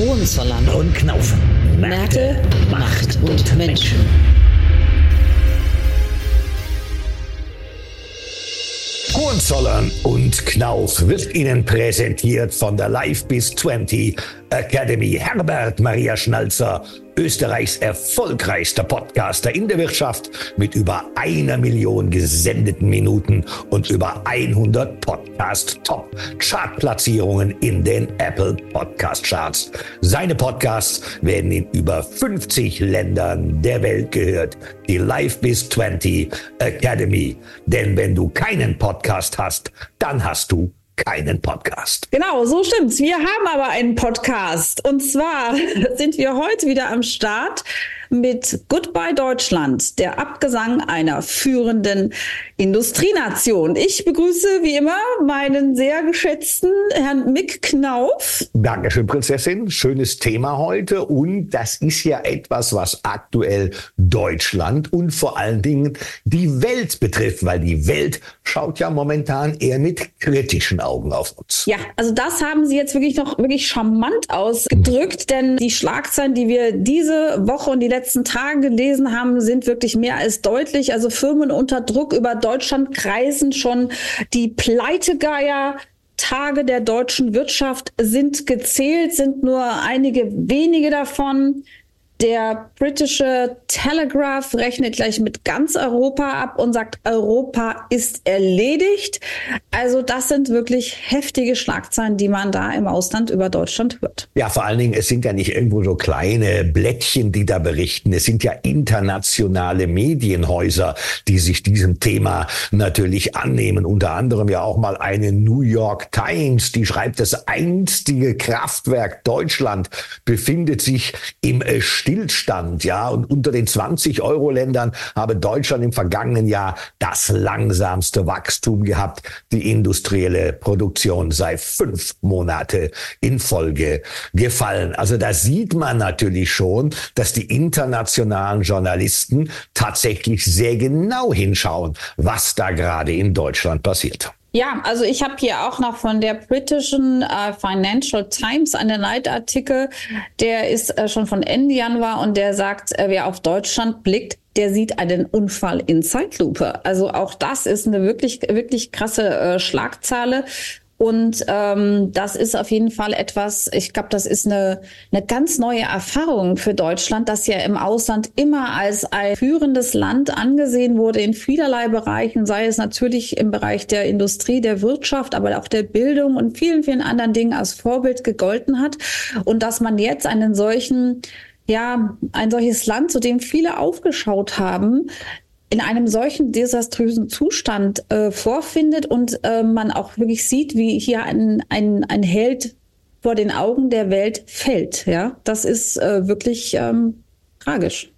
Hohenzollern und Knauf. Märkte, Macht und Menschen. Hohenzollern und Knauf wird Ihnen präsentiert von der Live bis 20 Academy. Herbert Maria Schnalzer Österreichs erfolgreichster Podcaster in der Wirtschaft mit über einer Million gesendeten Minuten und über 100 Podcast-Top-Chart-Platzierungen in den Apple Podcast Charts. Seine Podcasts werden in über 50 Ländern der Welt gehört. Die Life bis 20 Academy. Denn wenn du keinen Podcast hast, dann hast du keinen Podcast. Genau, so stimmt's. Wir haben aber einen Podcast. Und zwar sind wir heute wieder am Start mit Goodbye Deutschland, der Abgesang einer führenden Industrienation. Ich begrüße wie immer meinen sehr geschätzten Herrn Mick Knauf. Dankeschön, Prinzessin. Schönes Thema heute. Und das ist ja etwas, was aktuell Deutschland und vor allen Dingen die Welt betrifft, weil die Welt schaut ja momentan eher mit kritischen Augen auf uns. Ja, also das haben Sie jetzt wirklich noch wirklich charmant ausgedrückt, denn die Schlagzeilen, die wir diese Woche und die letzten letzten Tagen gelesen haben, sind wirklich mehr als deutlich. Also Firmen unter Druck über Deutschland kreisen schon die Pleitegeier. Tage der deutschen Wirtschaft sind gezählt, sind nur einige wenige davon. Der britische Telegraph rechnet gleich mit ganz Europa ab und sagt, Europa ist erledigt. Also das sind wirklich heftige Schlagzeilen, die man da im Ausland über Deutschland hört. Ja, vor allen Dingen, es sind ja nicht irgendwo so kleine Blättchen, die da berichten. Es sind ja internationale Medienhäuser, die sich diesem Thema natürlich annehmen. Unter anderem ja auch mal eine New York Times, die schreibt, das einstige Kraftwerk Deutschland befindet sich im Stillstand, ja. Und unter den 20-Euro-Ländern habe Deutschland im vergangenen Jahr das langsamste Wachstum gehabt. Die industrielle Produktion sei fünf Monate in Folge gefallen. Also da sieht man natürlich schon, dass die internationalen Journalisten tatsächlich sehr genau hinschauen, was da gerade in Deutschland passiert. Ja, also ich habe hier auch noch von der britischen äh, Financial Times einen Leitartikel, der ist äh, schon von Ende Januar und der sagt, äh, wer auf Deutschland blickt, der sieht einen Unfall in Zeitlupe. Also auch das ist eine wirklich, wirklich krasse äh, Schlagzeile. Und ähm, das ist auf jeden Fall etwas, ich glaube, das ist eine, eine ganz neue Erfahrung für Deutschland, das ja im Ausland immer als ein führendes Land angesehen wurde in vielerlei Bereichen, sei es natürlich im Bereich der Industrie, der Wirtschaft, aber auch der Bildung und vielen, vielen anderen Dingen als Vorbild gegolten hat. Und dass man jetzt einen solchen ja, ein solches Land, zu dem viele aufgeschaut haben, in einem solchen desaströsen Zustand äh, vorfindet und äh, man auch wirklich sieht, wie hier ein, ein, ein Held vor den Augen der Welt fällt. Ja, das ist äh, wirklich ähm, tragisch.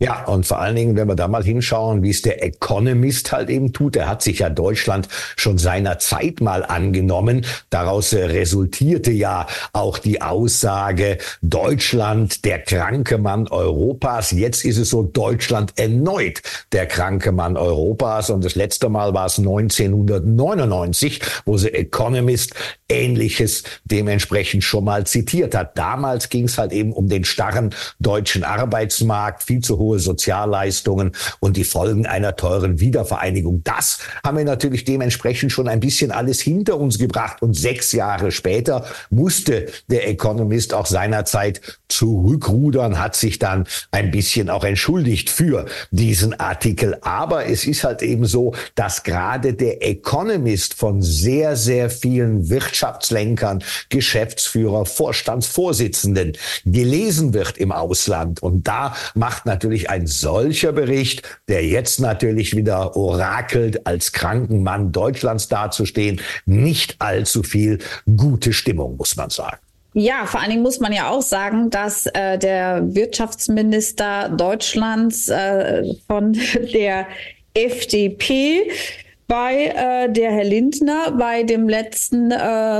Ja, und vor allen Dingen, wenn wir da mal hinschauen, wie es der Economist halt eben tut, er hat sich ja Deutschland schon seiner Zeit mal angenommen. Daraus äh, resultierte ja auch die Aussage, Deutschland der kranke Mann Europas. Jetzt ist es so, Deutschland erneut der kranke Mann Europas. Und das letzte Mal war es 1999, wo der Economist Ähnliches dementsprechend schon mal zitiert hat. Damals ging es halt eben um den starren deutschen Arbeitsmarkt, viel zu hohe Sozialleistungen und die Folgen einer teuren Wiedervereinigung. Das haben wir natürlich dementsprechend schon ein bisschen alles hinter uns gebracht. Und sechs Jahre später musste der Economist auch seinerzeit zurückrudern, hat sich dann ein bisschen auch entschuldigt für diesen Artikel. Aber es ist halt eben so, dass gerade der Economist von sehr, sehr vielen Wirtschafts Wirtschaftslenkern, Geschäftsführer, Vorstandsvorsitzenden gelesen wird im Ausland. Und da macht natürlich ein solcher Bericht, der jetzt natürlich wieder orakelt, als kranken Mann Deutschlands dazustehen, nicht allzu viel gute Stimmung, muss man sagen. Ja, vor allen Dingen muss man ja auch sagen, dass äh, der Wirtschaftsminister Deutschlands äh, von der FDP bei äh, der Herr Lindner bei dem letzten äh,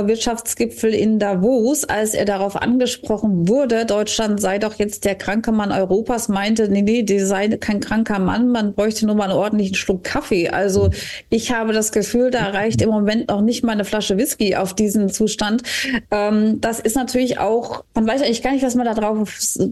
Wirtschaftsgipfel in Davos, als er darauf angesprochen wurde, Deutschland sei doch jetzt der kranke Mann Europas, meinte, nee, nee, die sei kein kranker Mann, man bräuchte nur mal einen ordentlichen Schluck Kaffee. Also ich habe das Gefühl, da reicht im Moment noch nicht mal eine Flasche Whisky auf diesen Zustand. Ähm, das ist natürlich auch, man weiß eigentlich gar nicht, was man da drauf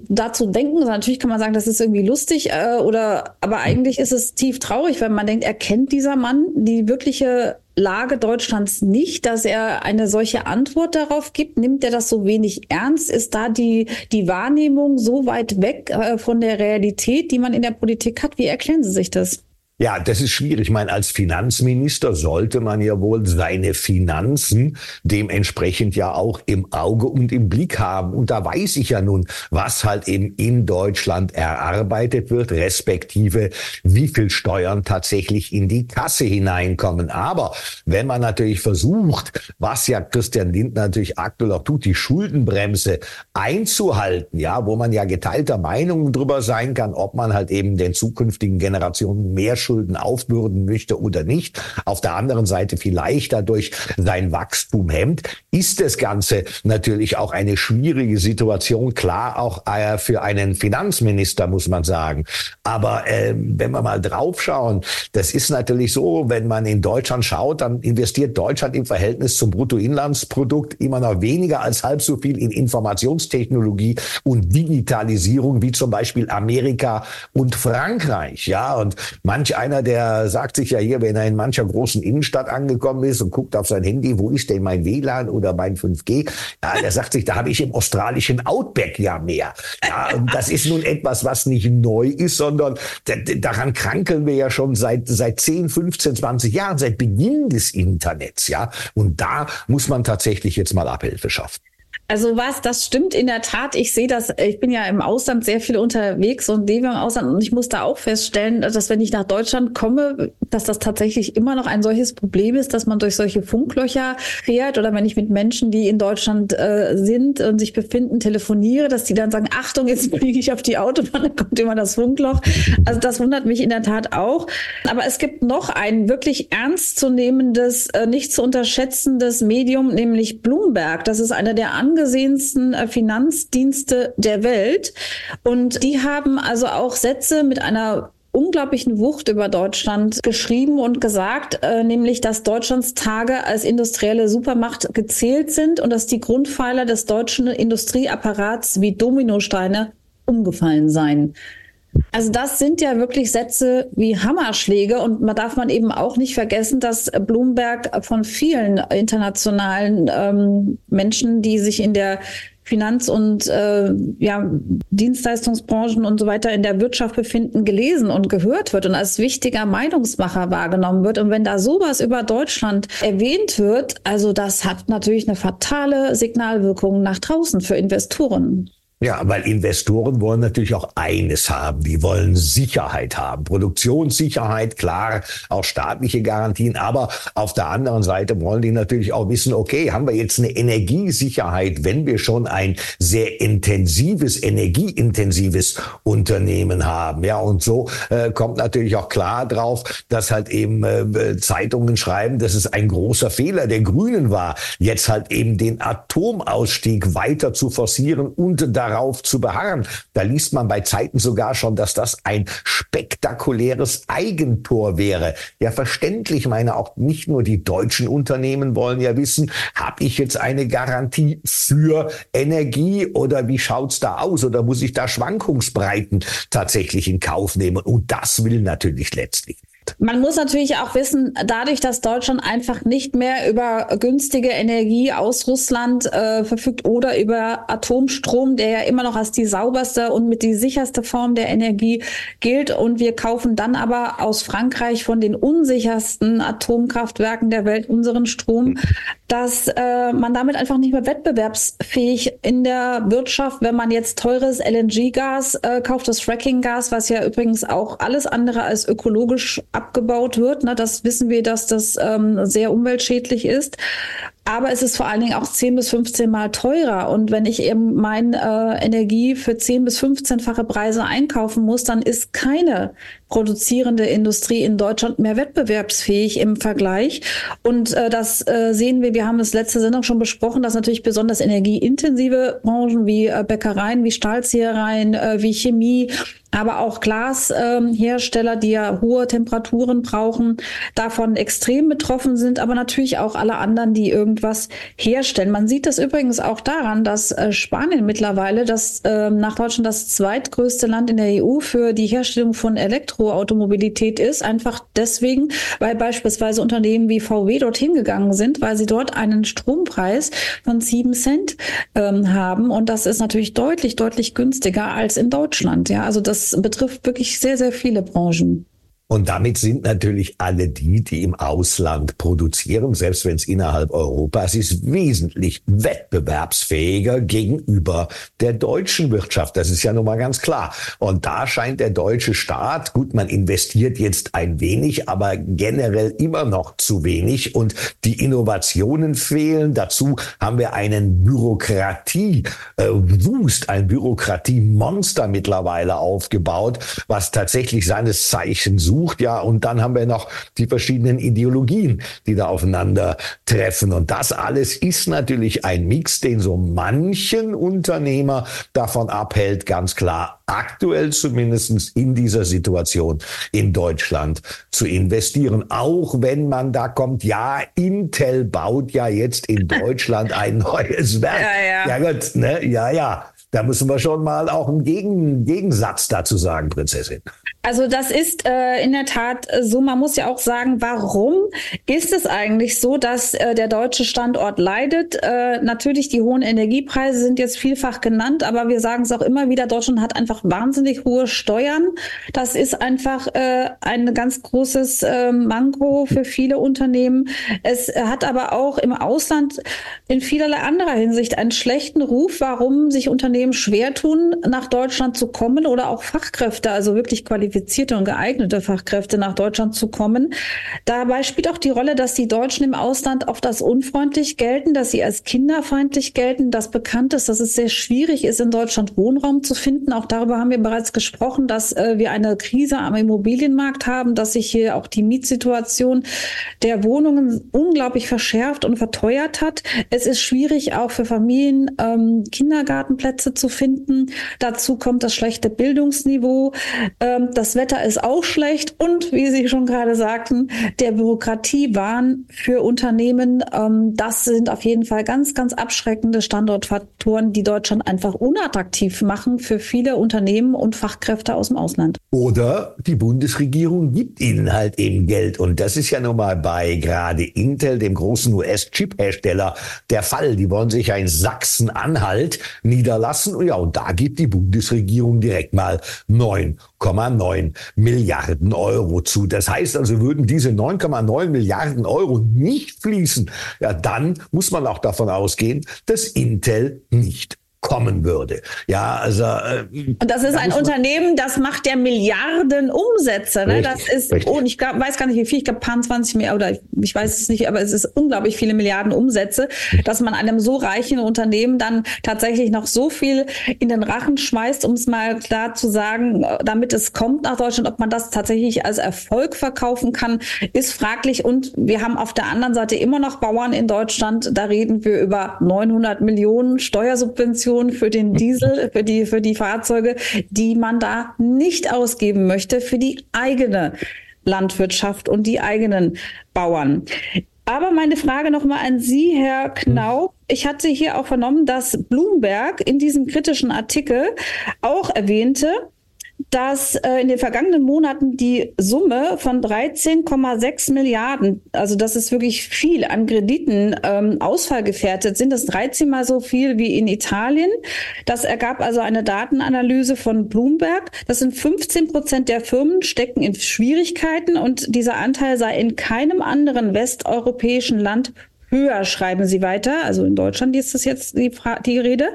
dazu denken soll. Natürlich kann man sagen, das ist irgendwie lustig, äh, oder aber eigentlich ist es tief traurig, wenn man denkt, er kennt dieser Mann die wirkliche Lage Deutschlands nicht, dass er eine solche Antwort darauf gibt? Nimmt er das so wenig ernst? Ist da die, die Wahrnehmung so weit weg äh, von der Realität, die man in der Politik hat? Wie erklären Sie sich das? Ja, das ist schwierig. Ich meine, als Finanzminister sollte man ja wohl seine Finanzen dementsprechend ja auch im Auge und im Blick haben. Und da weiß ich ja nun, was halt eben in Deutschland erarbeitet wird, respektive wie viel Steuern tatsächlich in die Kasse hineinkommen. Aber wenn man natürlich versucht, was ja Christian Lindner natürlich aktuell auch tut, die Schuldenbremse einzuhalten, ja, wo man ja geteilter Meinung drüber sein kann, ob man halt eben den zukünftigen Generationen mehr Schulden aufbürden möchte oder nicht, auf der anderen Seite vielleicht dadurch sein Wachstum hemmt, ist das Ganze natürlich auch eine schwierige Situation, klar auch äh, für einen Finanzminister, muss man sagen. Aber äh, wenn wir mal draufschauen, das ist natürlich so, wenn man in Deutschland schaut, dann investiert Deutschland im Verhältnis zum Bruttoinlandsprodukt immer noch weniger als halb so viel in Informationstechnologie und Digitalisierung wie zum Beispiel Amerika und Frankreich. Ja, und manch einer, der sagt sich ja hier, wenn er in mancher großen Innenstadt angekommen ist und guckt auf sein Handy, wo ist denn mein WLAN oder mein 5G? Ja, der sagt sich, da habe ich im australischen Outback ja mehr. Ja, und das ist nun etwas, was nicht neu ist, sondern daran krankeln wir ja schon seit, seit 10, 15, 20 Jahren, seit Beginn des Internets, ja. Und da muss man tatsächlich jetzt mal Abhilfe schaffen. Also was, das stimmt in der Tat. Ich sehe das, ich bin ja im Ausland sehr viel unterwegs und lebe im Ausland und ich muss da auch feststellen, dass wenn ich nach Deutschland komme, dass das tatsächlich immer noch ein solches Problem ist, dass man durch solche Funklöcher fährt oder wenn ich mit Menschen, die in Deutschland äh, sind und sich befinden, telefoniere, dass die dann sagen, Achtung, jetzt fliege ich auf die Autobahn, dann kommt immer das Funkloch. Also das wundert mich in der Tat auch. Aber es gibt noch ein wirklich ernstzunehmendes, äh, nicht zu unterschätzendes Medium, nämlich Bloomberg. Das ist einer der angesehensten äh, Finanzdienste der Welt. Und die haben also auch Sätze mit einer unglaublichen Wucht über Deutschland geschrieben und gesagt, äh, nämlich, dass Deutschlands Tage als industrielle Supermacht gezählt sind und dass die Grundpfeiler des deutschen Industrieapparats wie Dominosteine umgefallen seien. Also das sind ja wirklich Sätze wie Hammerschläge und man darf man eben auch nicht vergessen, dass Bloomberg von vielen internationalen ähm, Menschen, die sich in der Finanz- und äh, ja, Dienstleistungsbranchen und so weiter in der Wirtschaft befinden, gelesen und gehört wird und als wichtiger Meinungsmacher wahrgenommen wird. Und wenn da sowas über Deutschland erwähnt wird, also das hat natürlich eine fatale Signalwirkung nach draußen für Investoren. Ja, weil Investoren wollen natürlich auch eines haben. Die wollen Sicherheit haben. Produktionssicherheit, klar, auch staatliche Garantien. Aber auf der anderen Seite wollen die natürlich auch wissen, okay, haben wir jetzt eine Energiesicherheit, wenn wir schon ein sehr intensives, energieintensives Unternehmen haben. Ja, und so äh, kommt natürlich auch klar drauf, dass halt eben äh, Zeitungen schreiben, dass es ein großer Fehler der Grünen war, jetzt halt eben den Atomausstieg weiter zu forcieren und da darauf zu beharren. Da liest man bei Zeiten sogar schon, dass das ein spektakuläres Eigentor wäre. Ja, verständlich, meine auch nicht nur die deutschen Unternehmen wollen ja wissen, habe ich jetzt eine Garantie für Energie oder wie schaut's da aus oder muss ich da Schwankungsbreiten tatsächlich in Kauf nehmen? Und das will natürlich letztlich man muss natürlich auch wissen, dadurch, dass Deutschland einfach nicht mehr über günstige Energie aus Russland äh, verfügt oder über Atomstrom, der ja immer noch als die sauberste und mit die sicherste Form der Energie gilt. Und wir kaufen dann aber aus Frankreich von den unsichersten Atomkraftwerken der Welt unseren Strom, dass äh, man damit einfach nicht mehr wettbewerbsfähig in der Wirtschaft, wenn man jetzt teures LNG-Gas äh, kauft, das Fracking-Gas, was ja übrigens auch alles andere als ökologisch abgebaut wird. Ne? Das wissen wir, dass das ähm, sehr umweltschädlich ist. Aber es ist vor allen Dingen auch 10 bis 15 Mal teurer. Und wenn ich eben meine äh, Energie für 10 bis 15-fache Preise einkaufen muss, dann ist keine produzierende Industrie in Deutschland mehr wettbewerbsfähig im Vergleich. Und äh, das äh, sehen wir, wir haben es letzte Sendung schon besprochen, dass natürlich besonders energieintensive Branchen wie äh, Bäckereien, wie Stahlziehereien, äh, wie Chemie, aber auch Glashersteller, ähm, die ja hohe Temperaturen brauchen, davon extrem betroffen sind, aber natürlich auch alle anderen, die irgendwas herstellen. Man sieht das übrigens auch daran, dass äh, Spanien mittlerweile das äh, nach Deutschland das zweitgrößte Land in der EU für die Herstellung von Elektroautomobilität ist, einfach deswegen, weil beispielsweise Unternehmen wie VW dorthin gegangen sind, weil sie dort einen Strompreis von sieben Cent ähm, haben und das ist natürlich deutlich, deutlich günstiger als in Deutschland. Ja, also das betrifft wirklich sehr, sehr viele Branchen. Und damit sind natürlich alle die, die im Ausland produzieren, selbst wenn es innerhalb Europas ist, wesentlich wettbewerbsfähiger gegenüber der deutschen Wirtschaft. Das ist ja nun mal ganz klar. Und da scheint der deutsche Staat, gut, man investiert jetzt ein wenig, aber generell immer noch zu wenig und die Innovationen fehlen. Dazu haben wir einen Bürokratie-Wust, äh, ein Bürokratiemonster mittlerweile aufgebaut, was tatsächlich seines Zeichens sucht sucht, ja, und dann haben wir noch die verschiedenen Ideologien, die da aufeinander treffen. Und das alles ist natürlich ein Mix, den so manchen Unternehmer davon abhält, ganz klar aktuell zumindest in dieser Situation in Deutschland zu investieren. Auch wenn man da kommt, ja, Intel baut ja jetzt in Deutschland ein neues Werk. Ja, ja. ja gut, ne? Ja, ja. Da müssen wir schon mal auch einen Gegen Gegensatz dazu sagen, Prinzessin. Also das ist äh, in der Tat so. Man muss ja auch sagen, warum ist es eigentlich so, dass äh, der deutsche Standort leidet? Äh, natürlich, die hohen Energiepreise sind jetzt vielfach genannt, aber wir sagen es auch immer wieder, Deutschland hat einfach wahnsinnig hohe Steuern. Das ist einfach äh, ein ganz großes äh, Manko für viele Unternehmen. Es hat aber auch im Ausland in vielerlei anderer Hinsicht einen schlechten Ruf, warum sich Unternehmen schwer tun, nach Deutschland zu kommen oder auch Fachkräfte, also wirklich qualifiziert qualifizierte und geeignete Fachkräfte nach Deutschland zu kommen. Dabei spielt auch die Rolle, dass die Deutschen im Ausland oft als unfreundlich gelten, dass sie als kinderfeindlich gelten. Das bekannt ist, dass es sehr schwierig ist, in Deutschland Wohnraum zu finden. Auch darüber haben wir bereits gesprochen, dass äh, wir eine Krise am Immobilienmarkt haben, dass sich hier auch die Mietsituation der Wohnungen unglaublich verschärft und verteuert hat. Es ist schwierig, auch für Familien ähm, Kindergartenplätze zu finden. Dazu kommt das schlechte Bildungsniveau. Ähm, das Wetter ist auch schlecht und, wie Sie schon gerade sagten, der Bürokratiewahn für Unternehmen, ähm, das sind auf jeden Fall ganz, ganz abschreckende Standortfaktoren, die Deutschland einfach unattraktiv machen für viele Unternehmen und Fachkräfte aus dem Ausland. Oder die Bundesregierung gibt ihnen halt eben Geld. Und das ist ja nun mal bei gerade Intel, dem großen US-Chip-Hersteller, der Fall. Die wollen sich ein Sachsen-Anhalt niederlassen. Und ja, und da gibt die Bundesregierung direkt mal 9,9 9,9 Milliarden Euro zu. Das heißt also, würden diese 9,9 Milliarden Euro nicht fließen, ja, dann muss man auch davon ausgehen, dass Intel nicht kommen würde. Ja, also äh, und das ist da ein Unternehmen, das macht ja Milliarden Umsätze. Ne? Richtig, das ist richtig. oh, ich glaub, weiß gar nicht wie viel, ich glaube paar 20 mehr oder ich weiß es nicht, aber es ist unglaublich viele Milliarden Umsätze, dass man einem so reichen Unternehmen dann tatsächlich noch so viel in den Rachen schmeißt, um es mal klar zu sagen, damit es kommt nach Deutschland, ob man das tatsächlich als Erfolg verkaufen kann, ist fraglich. Und wir haben auf der anderen Seite immer noch Bauern in Deutschland. Da reden wir über 900 Millionen Steuersubventionen Subventionen für den Diesel, für die, für die Fahrzeuge, die man da nicht ausgeben möchte für die eigene Landwirtschaft und die eigenen Bauern. Aber meine Frage nochmal an Sie, Herr Knau. Ich hatte hier auch vernommen, dass Bloomberg in diesem kritischen Artikel auch erwähnte, dass äh, in den vergangenen Monaten die Summe von 13,6 Milliarden, also das ist wirklich viel an Krediten ähm, ausfallgefährdet sind. Das 13 mal so viel wie in Italien. Das ergab also eine Datenanalyse von Bloomberg. Das sind 15 Prozent der Firmen stecken in Schwierigkeiten und dieser Anteil sei in keinem anderen westeuropäischen Land höher, schreiben sie weiter. Also in Deutschland ist das jetzt die, die Rede.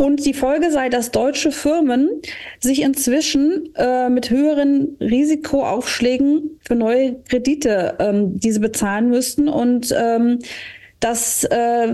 Und die Folge sei, dass deutsche Firmen sich inzwischen äh, mit höheren Risikoaufschlägen für neue Kredite ähm, diese bezahlen müssten. Und ähm, Das äh,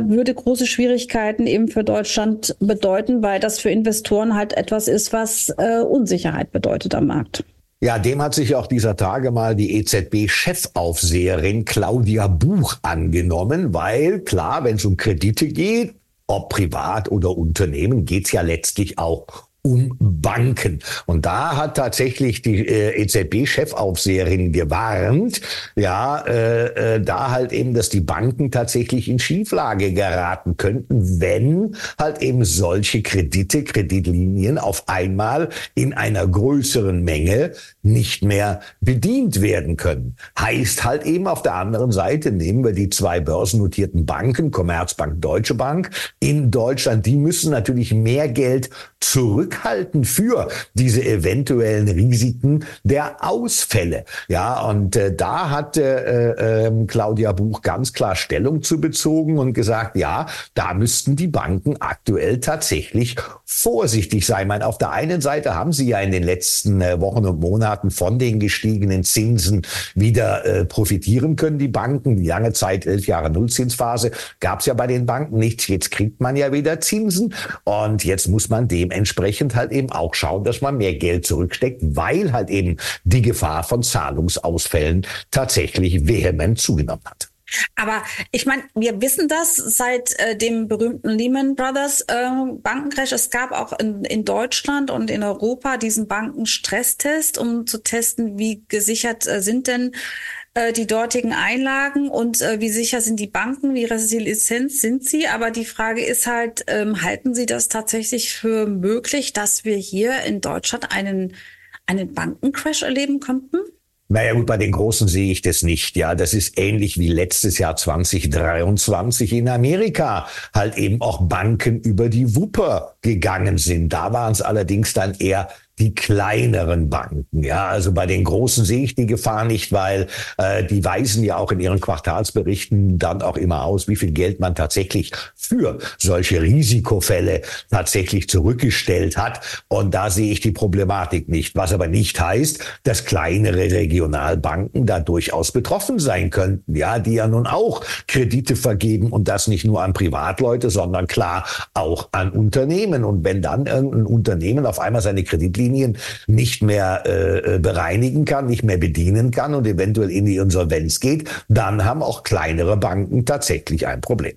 würde große Schwierigkeiten eben für Deutschland bedeuten, weil das für Investoren halt etwas ist, was äh, Unsicherheit bedeutet am Markt. Ja, dem hat sich auch dieser Tage mal die EZB-Chefaufseherin Claudia Buch angenommen, weil klar, wenn es um Kredite geht, ob privat oder Unternehmen, geht's ja letztlich auch um Banken. Und da hat tatsächlich die äh, EZB-Chefaufseherin gewarnt, ja, äh, äh, da halt eben, dass die Banken tatsächlich in Schieflage geraten könnten, wenn halt eben solche Kredite, Kreditlinien auf einmal in einer größeren Menge nicht mehr bedient werden können. Heißt halt eben auf der anderen Seite, nehmen wir die zwei börsennotierten Banken, Commerzbank, Deutsche Bank in Deutschland, die müssen natürlich mehr Geld zurückhalten für diese eventuellen Risiken der Ausfälle. Ja, und äh, da hat äh, äh, Claudia Buch ganz klar Stellung zu bezogen und gesagt, ja, da müssten die Banken aktuell tatsächlich vorsichtig sein. Ich meine, auf der einen Seite haben sie ja in den letzten äh, Wochen und Monaten von den gestiegenen Zinsen wieder äh, profitieren können, die Banken. Die lange Zeit, elf Jahre Nullzinsphase, gab es ja bei den Banken nichts. Jetzt kriegt man ja wieder Zinsen und jetzt muss man dem dementsprechend halt eben auch schauen, dass man mehr Geld zurücksteckt, weil halt eben die Gefahr von Zahlungsausfällen tatsächlich vehement zugenommen hat. Aber ich meine, wir wissen das seit äh, dem berühmten Lehman Brothers äh, Bankencrash. Es gab auch in, in Deutschland und in Europa diesen Bankenstresstest, um zu testen, wie gesichert äh, sind denn äh, die dortigen Einlagen und äh, wie sicher sind die Banken, wie resilient sind sie. Aber die Frage ist halt, ähm, halten Sie das tatsächlich für möglich, dass wir hier in Deutschland einen, einen Bankencrash erleben könnten? Naja gut, bei den Großen sehe ich das nicht. Ja, das ist ähnlich wie letztes Jahr 2023 in Amerika. Halt eben auch Banken über die Wupper gegangen sind. Da waren es allerdings dann eher die kleineren Banken. Ja, also bei den großen sehe ich die Gefahr nicht, weil äh, die weisen ja auch in ihren Quartalsberichten dann auch immer aus, wie viel Geld man tatsächlich für solche Risikofälle tatsächlich zurückgestellt hat. Und da sehe ich die Problematik nicht. Was aber nicht heißt, dass kleinere Regionalbanken da durchaus betroffen sein könnten. Ja, die ja nun auch Kredite vergeben und das nicht nur an Privatleute, sondern klar auch an Unternehmen. Und wenn dann irgendein Unternehmen auf einmal seine Kreditlinie Linien nicht mehr äh, äh, bereinigen kann, nicht mehr bedienen kann und eventuell in die Insolvenz geht, dann haben auch kleinere Banken tatsächlich ein Problem.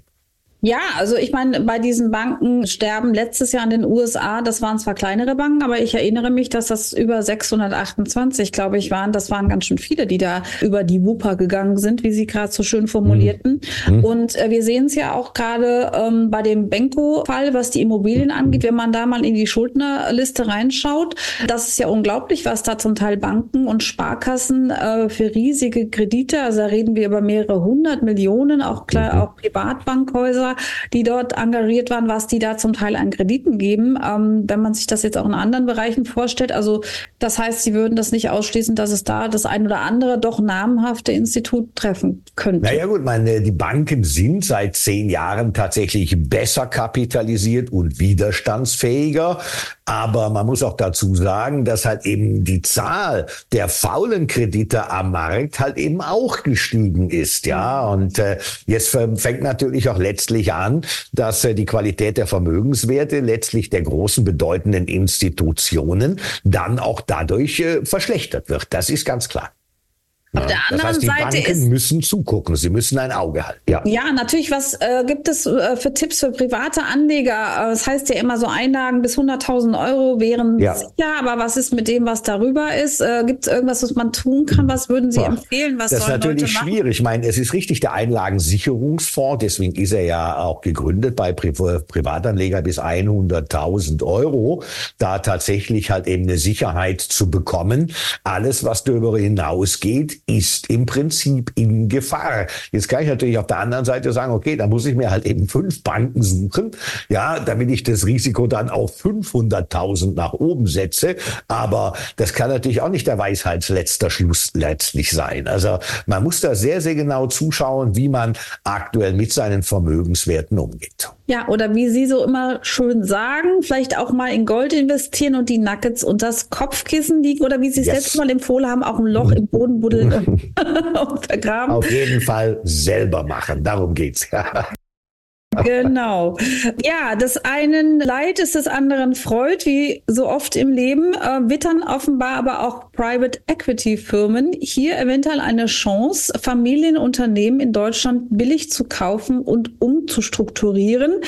Ja, also ich meine, bei diesen Banken sterben letztes Jahr in den USA, das waren zwar kleinere Banken, aber ich erinnere mich, dass das über 628, glaube ich, waren. Das waren ganz schön viele, die da über die Wupper gegangen sind, wie Sie gerade so schön formulierten. Mhm. Und äh, wir sehen es ja auch gerade ähm, bei dem Benko-Fall, was die Immobilien angeht, wenn man da mal in die Schuldnerliste reinschaut. Das ist ja unglaublich, was da zum Teil Banken und Sparkassen äh, für riesige Kredite, also da reden wir über mehrere hundert Millionen, auch, klar, mhm. auch Privatbankhäuser die dort engagiert waren, was die da zum Teil an Krediten geben. Ähm, wenn man sich das jetzt auch in anderen Bereichen vorstellt, also das heißt, sie würden das nicht ausschließen, dass es da das ein oder andere doch namhafte Institut treffen könnte. Naja gut, meine, die Banken sind seit zehn Jahren tatsächlich besser kapitalisiert und widerstandsfähiger. Aber man muss auch dazu sagen, dass halt eben die Zahl der faulen Kredite am Markt halt eben auch gestiegen ist, ja. Und äh, jetzt fängt natürlich auch letztlich an, dass äh, die Qualität der Vermögenswerte letztlich der großen bedeutenden Institutionen dann auch dadurch äh, verschlechtert wird. Das ist ganz klar. Auf der anderen das heißt, die Seite Banken ist, müssen zugucken, sie müssen ein Auge halten. Ja, ja natürlich. Was äh, gibt es äh, für Tipps für private Anleger? Äh, das heißt ja immer so Einlagen bis 100.000 Euro wären ja. sicher, aber was ist mit dem, was darüber ist? Äh, gibt es irgendwas, was man tun kann? Was würden Sie Boah, empfehlen? Was das ist natürlich schwierig. Ich meine, es ist richtig der Einlagensicherungsfonds, deswegen ist er ja auch gegründet bei Pri Privatanleger bis 100.000 Euro, da tatsächlich halt eben eine Sicherheit zu bekommen. Alles, was darüber hinausgeht, ist im Prinzip in Gefahr. Jetzt kann ich natürlich auf der anderen Seite sagen, okay, da muss ich mir halt eben fünf Banken suchen, ja, damit ich das Risiko dann auf 500.000 nach oben setze. Aber das kann natürlich auch nicht der Weisheitsletzter Schluss letztlich sein. Also man muss da sehr, sehr genau zuschauen, wie man aktuell mit seinen Vermögenswerten umgeht. Ja, oder wie Sie so immer schön sagen, vielleicht auch mal in Gold investieren und die Nuggets unter das Kopfkissen liegen oder wie Sie es yes. letztes Mal empfohlen haben, auch ein Loch im Boden buddeln und vergraben. Auf jeden Fall selber machen, darum geht's. Genau. Ja, des einen Leid ist des anderen Freud, wie so oft im Leben, äh, wittern offenbar aber auch Private Equity Firmen hier eventuell eine Chance, Familienunternehmen in Deutschland billig zu kaufen und umzustrukturieren.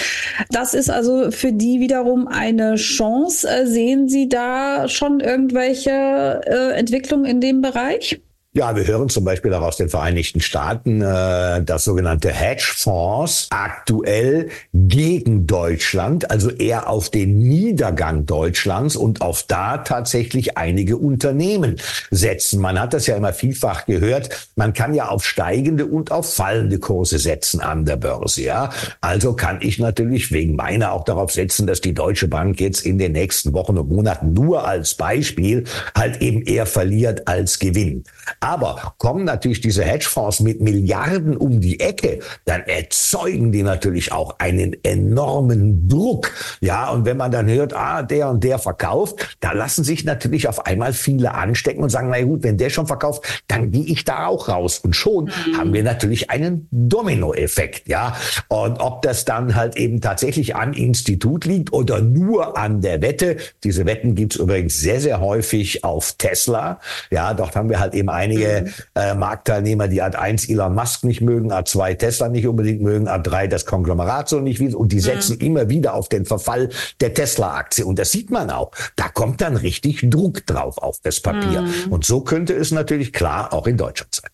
Das ist also für die wiederum eine Chance. Äh, sehen Sie da schon irgendwelche äh, Entwicklungen in dem Bereich? Ja, wir hören zum Beispiel auch aus den Vereinigten Staaten, äh, dass sogenannte Hedgefonds aktuell gegen Deutschland, also eher auf den Niedergang Deutschlands und auf da tatsächlich einige Unternehmen setzen. Man hat das ja immer vielfach gehört. Man kann ja auf steigende und auf fallende Kurse setzen an der Börse. Ja, also kann ich natürlich wegen meiner auch darauf setzen, dass die Deutsche Bank jetzt in den nächsten Wochen und Monaten nur als Beispiel halt eben eher verliert als gewinnt. Aber kommen natürlich diese Hedgefonds mit Milliarden um die Ecke, dann erzeugen die natürlich auch einen enormen Druck. Ja, und wenn man dann hört, ah, der und der verkauft, da lassen sich natürlich auf einmal viele anstecken und sagen, na gut, wenn der schon verkauft, dann gehe ich da auch raus. Und schon mhm. haben wir natürlich einen Dominoeffekt, ja. Und ob das dann halt eben tatsächlich am Institut liegt oder nur an der Wette, diese Wetten gibt's übrigens sehr, sehr häufig auf Tesla. Ja, dort haben wir halt eben einige einige mhm. äh, Marktteilnehmer, die Ad1 Elon Musk nicht mögen, Ad2 Tesla nicht unbedingt mögen, Ad3 das Konglomerat so nicht will und die setzen mhm. immer wieder auf den Verfall der Tesla-Aktie und das sieht man auch. Da kommt dann richtig Druck drauf auf das Papier mhm. und so könnte es natürlich klar auch in Deutschland sein.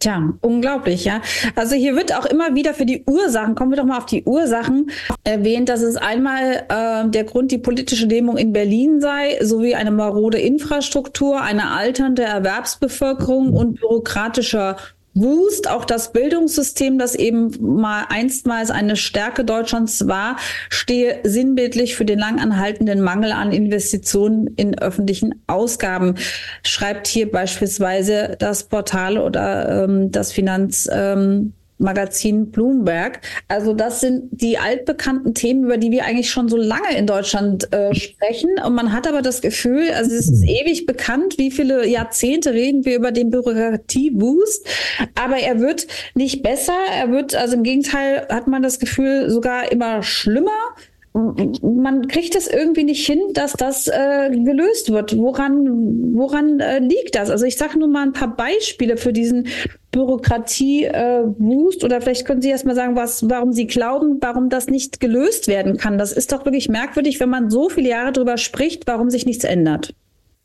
Tja, unglaublich, ja. Also hier wird auch immer wieder für die Ursachen, kommen wir doch mal auf die Ursachen, erwähnt, dass es einmal äh, der Grund die politische Lähmung in Berlin sei, sowie eine marode Infrastruktur, eine alternde Erwerbsbevölkerung und bürokratischer Wust, auch das Bildungssystem, das eben mal einstmals eine Stärke Deutschlands war, stehe sinnbildlich für den langanhaltenden Mangel an Investitionen in öffentlichen Ausgaben. Schreibt hier beispielsweise das Portal oder ähm, das Finanz. Ähm, Magazin Bloomberg. Also das sind die altbekannten Themen, über die wir eigentlich schon so lange in Deutschland äh, sprechen. Und man hat aber das Gefühl, also es ist ewig bekannt, wie viele Jahrzehnte reden wir über den Bürokratieboost. Aber er wird nicht besser. Er wird, also im Gegenteil hat man das Gefühl, sogar immer schlimmer man kriegt es irgendwie nicht hin, dass das äh, gelöst wird. Woran, woran äh, liegt das? Also ich sage nur mal ein paar Beispiele für diesen Bürokratie-Wust äh, oder vielleicht können Sie erst mal sagen, was, warum Sie glauben, warum das nicht gelöst werden kann. Das ist doch wirklich merkwürdig, wenn man so viele Jahre darüber spricht, warum sich nichts ändert.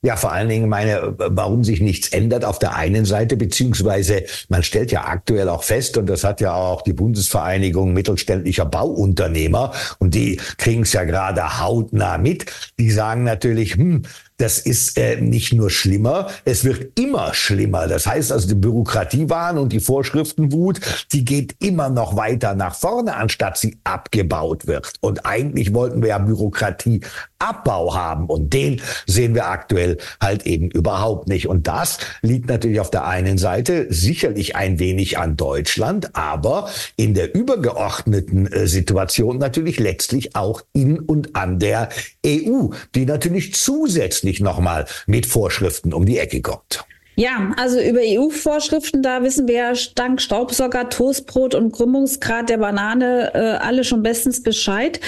Ja, vor allen Dingen meine, warum sich nichts ändert auf der einen Seite, beziehungsweise man stellt ja aktuell auch fest, und das hat ja auch die Bundesvereinigung mittelständischer Bauunternehmer, und die kriegen es ja gerade hautnah mit, die sagen natürlich, hm, das ist äh, nicht nur schlimmer, es wird immer schlimmer. Das heißt also, die Bürokratiewahn und die Vorschriftenwut, die geht immer noch weiter nach vorne, anstatt sie abgebaut wird. Und eigentlich wollten wir ja Bürokratieabbau haben und den sehen wir aktuell halt eben überhaupt nicht. Und das liegt natürlich auf der einen Seite sicherlich ein wenig an Deutschland, aber in der übergeordneten äh, Situation natürlich letztlich auch in und an der EU, die natürlich zusätzlich nicht nochmal mit Vorschriften um die Ecke kommt. Ja, also über EU-Vorschriften, da wissen wir ja dank Staubsauger, Toastbrot und Krümmungsgrad der Banane äh, alle schon bestens Bescheid.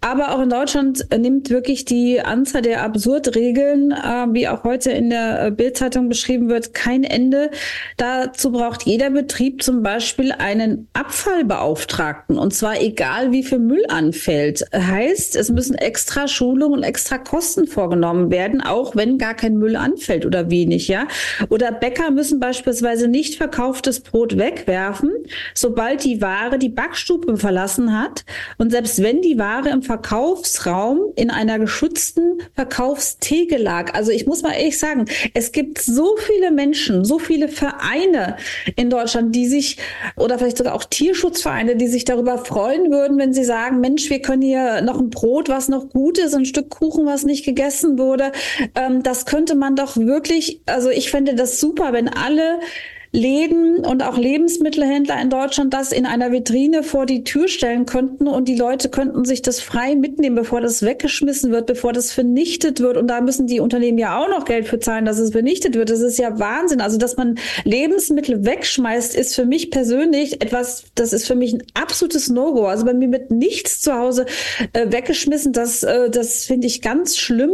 Aber auch in Deutschland nimmt wirklich die Anzahl der Absurdregeln, äh, wie auch heute in der äh, Bildzeitung beschrieben wird, kein Ende. Dazu braucht jeder Betrieb zum Beispiel einen Abfallbeauftragten und zwar egal, wie viel Müll anfällt. Heißt, es müssen extra Schulungen und extra Kosten vorgenommen werden, auch wenn gar kein Müll anfällt oder wenig, ja. Oder Bäcker müssen beispielsweise nicht verkauftes Brot wegwerfen, sobald die Ware die Backstube verlassen hat. Und selbst wenn die Ware im Verkaufsraum in einer geschützten Verkaufstheke lag. Also ich muss mal ehrlich sagen, es gibt so viele Menschen, so viele Vereine in Deutschland, die sich, oder vielleicht sogar auch Tierschutzvereine, die sich darüber freuen würden, wenn sie sagen, Mensch, wir können hier noch ein Brot, was noch gut ist, ein Stück Kuchen, was nicht gegessen wurde. Ähm, das könnte man doch wirklich, also ich fände super, wenn alle Läden und auch Lebensmittelhändler in Deutschland das in einer Vitrine vor die Tür stellen könnten und die Leute könnten sich das frei mitnehmen, bevor das weggeschmissen wird, bevor das vernichtet wird. Und da müssen die Unternehmen ja auch noch Geld für zahlen, dass es vernichtet wird. Das ist ja Wahnsinn. Also, dass man Lebensmittel wegschmeißt, ist für mich persönlich etwas, das ist für mich ein absolutes No-Go. Also bei mir wird nichts zu Hause äh, weggeschmissen. Das, äh, das finde ich ganz schlimm.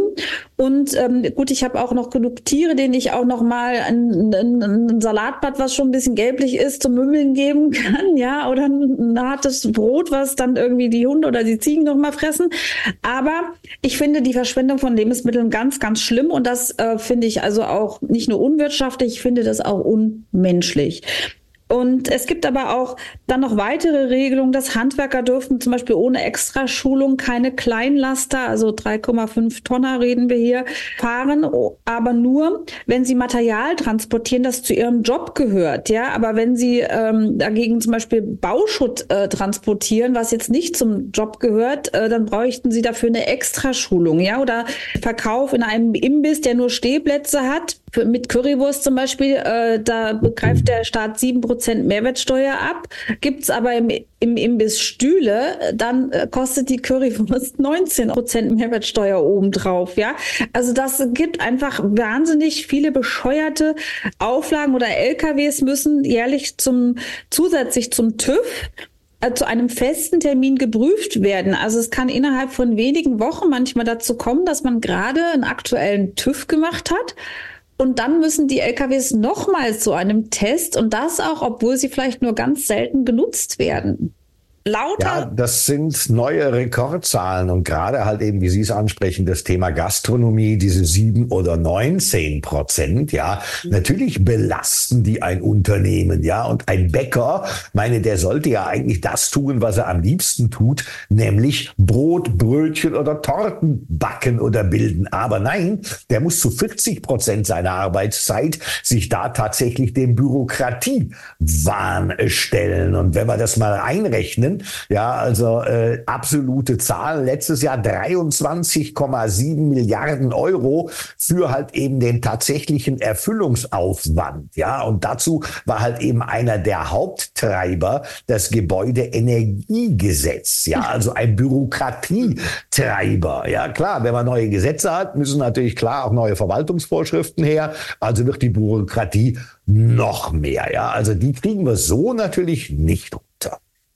Und ähm, gut, ich habe auch noch genug Tiere, denen ich auch noch mal ein, ein, ein Salatblatt, was schon ein bisschen gelblich ist, zum Mümmeln geben kann, ja, oder ein, hartes Brot, was dann irgendwie die Hunde oder die Ziegen noch mal fressen. Aber ich finde die Verschwendung von Lebensmitteln ganz, ganz schlimm und das äh, finde ich also auch nicht nur unwirtschaftlich, ich finde das auch unmenschlich. Und es gibt aber auch dann noch weitere Regelungen, dass Handwerker dürfen zum Beispiel ohne Extraschulung keine Kleinlaster, also 3,5 Tonner reden wir hier, fahren, aber nur, wenn sie Material transportieren, das zu ihrem Job gehört. Ja, aber wenn sie ähm, dagegen zum Beispiel Bauschutt äh, transportieren, was jetzt nicht zum Job gehört, äh, dann bräuchten sie dafür eine Extraschulung. Ja, oder Verkauf in einem Imbiss, der nur Stehplätze hat, mit Currywurst zum Beispiel, äh, da begreift der Staat sieben Prozent Mehrwertsteuer ab. Gibt's aber im, im Imbiss Stühle, dann äh, kostet die Currywurst 19 Prozent Mehrwertsteuer obendrauf. Ja, also das gibt einfach wahnsinnig viele bescheuerte Auflagen oder LKWs müssen jährlich zum zusätzlich zum TÜV äh, zu einem festen Termin geprüft werden. Also es kann innerhalb von wenigen Wochen manchmal dazu kommen, dass man gerade einen aktuellen TÜV gemacht hat und dann müssen die LKWs nochmals zu einem Test und das auch, obwohl sie vielleicht nur ganz selten genutzt werden lauter. Ja, das sind neue Rekordzahlen und gerade halt eben, wie Sie es ansprechen, das Thema Gastronomie, diese sieben oder neunzehn Prozent, ja, mhm. natürlich belasten die ein Unternehmen, ja, und ein Bäcker, meine, der sollte ja eigentlich das tun, was er am liebsten tut, nämlich Brot, Brötchen oder Torten backen oder bilden. Aber nein, der muss zu 40 Prozent seiner Arbeitszeit sich da tatsächlich dem Bürokratiewahn stellen. Und wenn wir das mal einrechnen, ja, also äh, absolute Zahl. Letztes Jahr 23,7 Milliarden Euro für halt eben den tatsächlichen Erfüllungsaufwand. Ja, und dazu war halt eben einer der Haupttreiber das Gebäudeenergiegesetz. Ja, also ein Bürokratietreiber. Ja, klar, wenn man neue Gesetze hat, müssen natürlich klar auch neue Verwaltungsvorschriften her. Also wird die Bürokratie noch mehr. Ja, also die kriegen wir so natürlich nicht runter.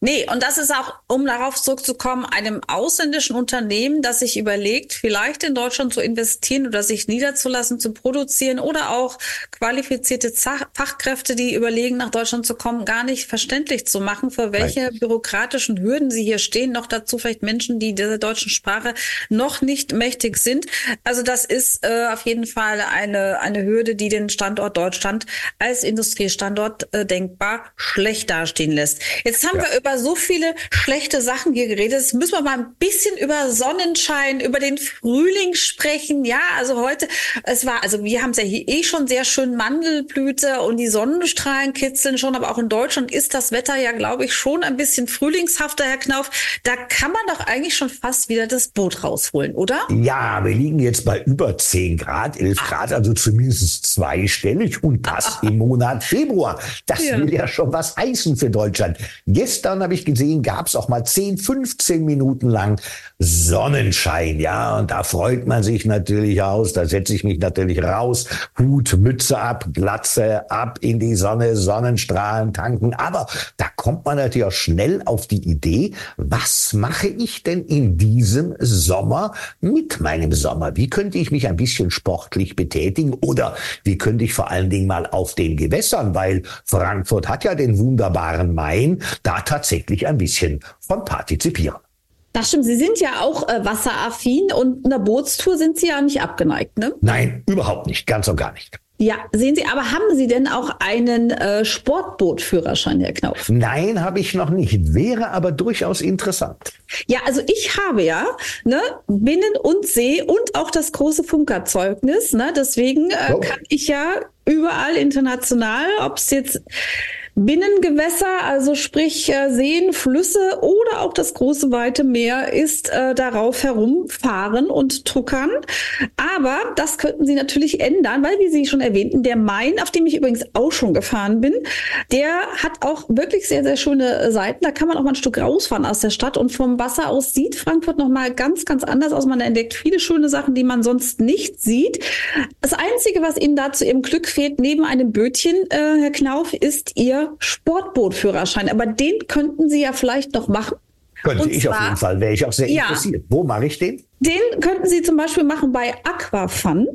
Nee, und das ist auch, um darauf zurückzukommen, einem ausländischen Unternehmen, das sich überlegt, vielleicht in Deutschland zu investieren oder sich niederzulassen, zu produzieren oder auch qualifizierte Fachkräfte, die überlegen, nach Deutschland zu kommen, gar nicht verständlich zu machen, für welche Nein. bürokratischen Hürden sie hier stehen. Noch dazu vielleicht Menschen, die dieser deutschen Sprache noch nicht mächtig sind. Also das ist äh, auf jeden Fall eine, eine Hürde, die den Standort Deutschland als Industriestandort äh, denkbar schlecht dastehen lässt. Jetzt haben ja. wir über über so viele schlechte Sachen hier geredet. Jetzt müssen wir mal ein bisschen über Sonnenschein, über den Frühling sprechen. Ja, also heute, es war, also wir haben es ja hier eh schon sehr schön Mandelblüte und die Sonnenstrahlen kitzeln schon, aber auch in Deutschland ist das Wetter ja, glaube ich, schon ein bisschen frühlingshafter, Herr Knauf. Da kann man doch eigentlich schon fast wieder das Boot rausholen, oder? Ja, wir liegen jetzt bei über 10 Grad, 11 Ach. Grad, also zumindest zweistellig und das Ach. im Monat Februar. Das ja. will ja schon was heißen für Deutschland. Gestern habe ich gesehen, gab es auch mal 10, 15 Minuten lang Sonnenschein. Ja, und da freut man sich natürlich aus. Da setze ich mich natürlich raus. Hut, Mütze ab, Glatze ab in die Sonne, Sonnenstrahlen tanken. Aber da kommt man natürlich auch schnell auf die Idee, was mache ich denn in diesem Sommer mit meinem Sommer? Wie könnte ich mich ein bisschen sportlich betätigen? Oder wie könnte ich vor allen Dingen mal auf den Gewässern, weil Frankfurt hat ja den wunderbaren Main, da tatsächlich tatsächlich ein bisschen von partizipieren. Das stimmt. Sie sind ja auch äh, wasseraffin und einer Bootstour sind Sie ja nicht abgeneigt, ne? Nein, überhaupt nicht. Ganz und gar nicht. Ja, sehen Sie, aber haben Sie denn auch einen äh, Sportbootführerschein, Herr Knauf? Nein, habe ich noch nicht. Wäre aber durchaus interessant. Ja, also ich habe ja ne, Binnen- und See und auch das große Funkerzeugnis. Ne? Deswegen äh, oh. kann ich ja überall international, ob es jetzt Binnengewässer, also sprich äh, Seen, Flüsse oder auch das große weite Meer ist äh, darauf herumfahren und tuckern. Aber das könnten Sie natürlich ändern, weil, wie Sie schon erwähnten, der Main, auf dem ich übrigens auch schon gefahren bin, der hat auch wirklich sehr, sehr schöne Seiten. Da kann man auch mal ein Stück rausfahren aus der Stadt und vom Wasser aus sieht Frankfurt nochmal ganz, ganz anders aus. Man entdeckt viele schöne Sachen, die man sonst nicht sieht. Das Einzige, was Ihnen da zu Ihrem Glück fehlt, neben einem Bötchen, äh, Herr Knauf, ist Ihr Sportbootführerschein. Aber den könnten Sie ja vielleicht noch machen. Könnte ich zwar, auf jeden Fall, wäre ich auch sehr ja, interessiert. Wo mache ich den? Den könnten Sie zum Beispiel machen bei Aquafun.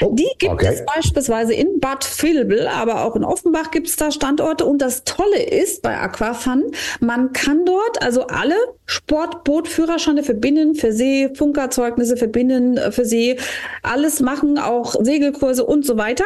Oh, Die gibt okay. es beispielsweise in Bad Vilbel, aber auch in Offenbach gibt es da Standorte. Und das Tolle ist bei Aquafun, man kann dort also alle Sportbootführerscheine für Binnen, für See, Funkerzeugnisse für Binnen, äh, für See, alles machen, auch Segelkurse und so weiter.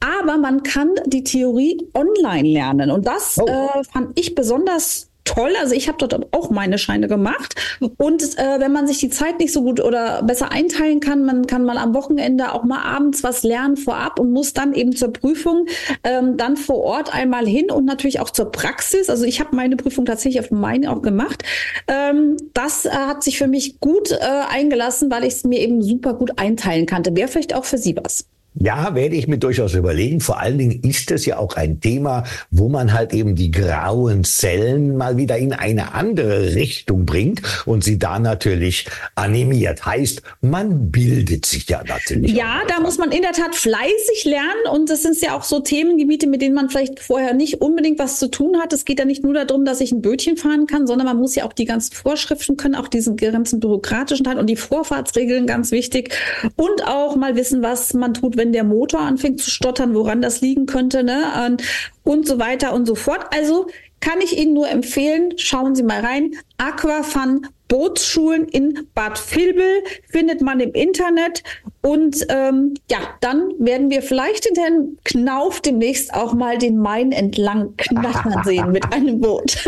Aber man kann die Theorie online lernen. Und das oh. äh, fand ich besonders toll. Also ich habe dort auch meine Scheine gemacht. Und äh, wenn man sich die Zeit nicht so gut oder besser einteilen kann, man kann mal am Wochenende auch mal abends was lernen vorab und muss dann eben zur Prüfung ähm, dann vor Ort einmal hin und natürlich auch zur Praxis. Also ich habe meine Prüfung tatsächlich auf Main auch gemacht. Ähm, das äh, hat sich für mich gut äh, eingelassen, weil ich es mir eben super gut einteilen kannte. Wäre vielleicht auch für Sie was. Ja, werde ich mir durchaus überlegen. Vor allen Dingen ist es ja auch ein Thema, wo man halt eben die grauen Zellen mal wieder in eine andere Richtung bringt und sie da natürlich animiert. Heißt, man bildet sich ja natürlich. Ja, da muss man in der Tat fleißig lernen und das sind ja auch so Themengebiete, mit denen man vielleicht vorher nicht unbedingt was zu tun hat. Es geht ja nicht nur darum, dass ich ein Bötchen fahren kann, sondern man muss ja auch die ganzen Vorschriften können, auch diesen ganzen bürokratischen Teil und die Vorfahrtsregeln ganz wichtig und auch mal wissen, was man tut, wenn wenn der Motor anfängt zu stottern, woran das liegen könnte, ne? Und, und so weiter und so fort. Also kann ich Ihnen nur empfehlen, schauen Sie mal rein. Aquafun Bootsschulen in Bad Vilbel findet man im Internet. Und ähm, ja, dann werden wir vielleicht in Herrn Knauf demnächst auch mal den Main entlang knattern sehen mit einem Boot.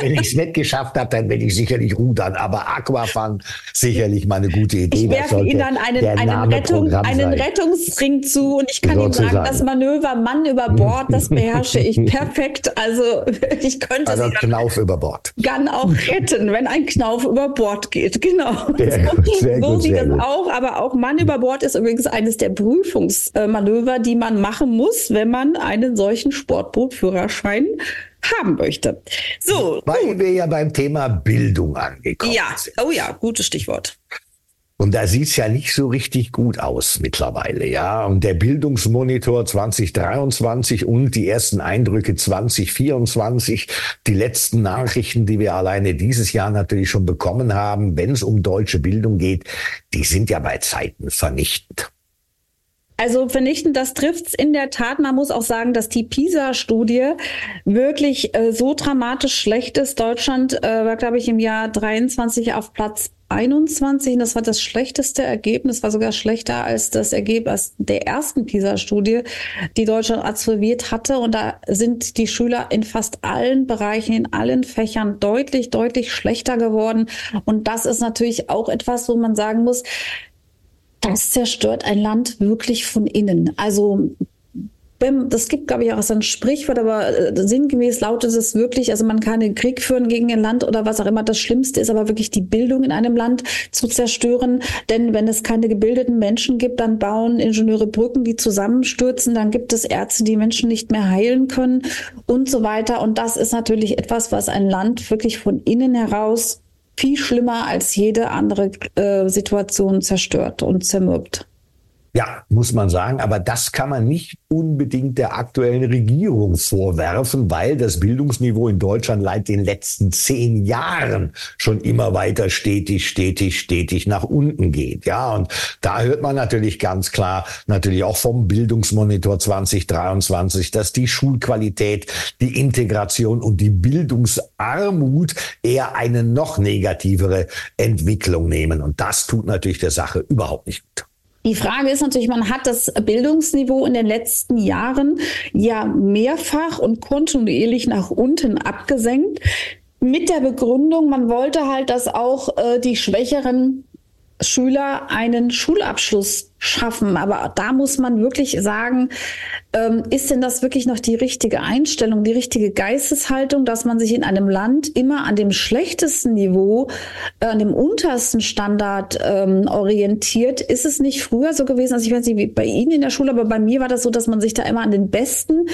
Wenn ich es nicht geschafft habe, dann werde ich sicherlich rudern. Aber Aquafun sicherlich mal eine gute Idee. Ich werfe Ihnen dann einen, einen, Rettung, einen Rettungsring zu und ich kann. Ihnen sagen, das Manöver Mann über Bord, das beherrsche ich perfekt. Also ich könnte also Knauf über Bord. Gern auch retten, wenn ein Knauf über Bord geht. Genau. Sehr, sehr so sieht das auch, aber auch Mann über Bord ist übrigens eines der Prüfungsmanöver, die man machen muss, wenn man einen solchen Sportbootführerschein haben möchte. So. Weil gut. wir ja beim Thema Bildung angekommen ja. sind. Oh ja, gutes Stichwort. Und da sieht's ja nicht so richtig gut aus mittlerweile, ja. Und der Bildungsmonitor 2023 und die ersten Eindrücke 2024, die letzten Nachrichten, die wir alleine dieses Jahr natürlich schon bekommen haben, wenn es um deutsche Bildung geht, die sind ja bei Zeiten vernichtend. Also vernichtend, das trifft's in der Tat. Man muss auch sagen, dass die PISA-Studie wirklich äh, so dramatisch schlecht ist. Deutschland äh, war, glaube ich, im Jahr 23 auf Platz 21. Das war das schlechteste Ergebnis, war sogar schlechter als das Ergebnis der ersten PISA-Studie, die Deutschland absolviert hatte. Und da sind die Schüler in fast allen Bereichen, in allen Fächern deutlich, deutlich schlechter geworden. Und das ist natürlich auch etwas, wo man sagen muss, das zerstört ein Land wirklich von innen. Also das gibt, glaube ich, auch so ein Sprichwort, aber äh, sinngemäß lautet es wirklich, also man kann den Krieg führen gegen ein Land oder was auch immer. Das Schlimmste ist aber wirklich die Bildung in einem Land zu zerstören. Denn wenn es keine gebildeten Menschen gibt, dann bauen Ingenieure Brücken, die zusammenstürzen. Dann gibt es Ärzte, die Menschen nicht mehr heilen können und so weiter. Und das ist natürlich etwas, was ein Land wirklich von innen heraus viel schlimmer als jede andere äh, Situation zerstört und zermürbt. Ja, muss man sagen, aber das kann man nicht unbedingt der aktuellen Regierung vorwerfen, weil das Bildungsniveau in Deutschland seit den letzten zehn Jahren schon immer weiter stetig, stetig, stetig nach unten geht. Ja, und da hört man natürlich ganz klar, natürlich auch vom Bildungsmonitor 2023, dass die Schulqualität, die Integration und die Bildungsarmut eher eine noch negativere Entwicklung nehmen. Und das tut natürlich der Sache überhaupt nicht gut. Die Frage ist natürlich, man hat das Bildungsniveau in den letzten Jahren ja mehrfach und kontinuierlich nach unten abgesenkt. Mit der Begründung, man wollte halt, dass auch äh, die schwächeren Schüler einen Schulabschluss schaffen. Aber da muss man wirklich sagen, ähm, ist denn das wirklich noch die richtige Einstellung, die richtige Geisteshaltung, dass man sich in einem Land immer an dem schlechtesten Niveau, äh, an dem untersten Standard ähm, orientiert? Ist es nicht früher so gewesen, also ich weiß nicht, wie bei Ihnen in der Schule, aber bei mir war das so, dass man sich da immer an den Besten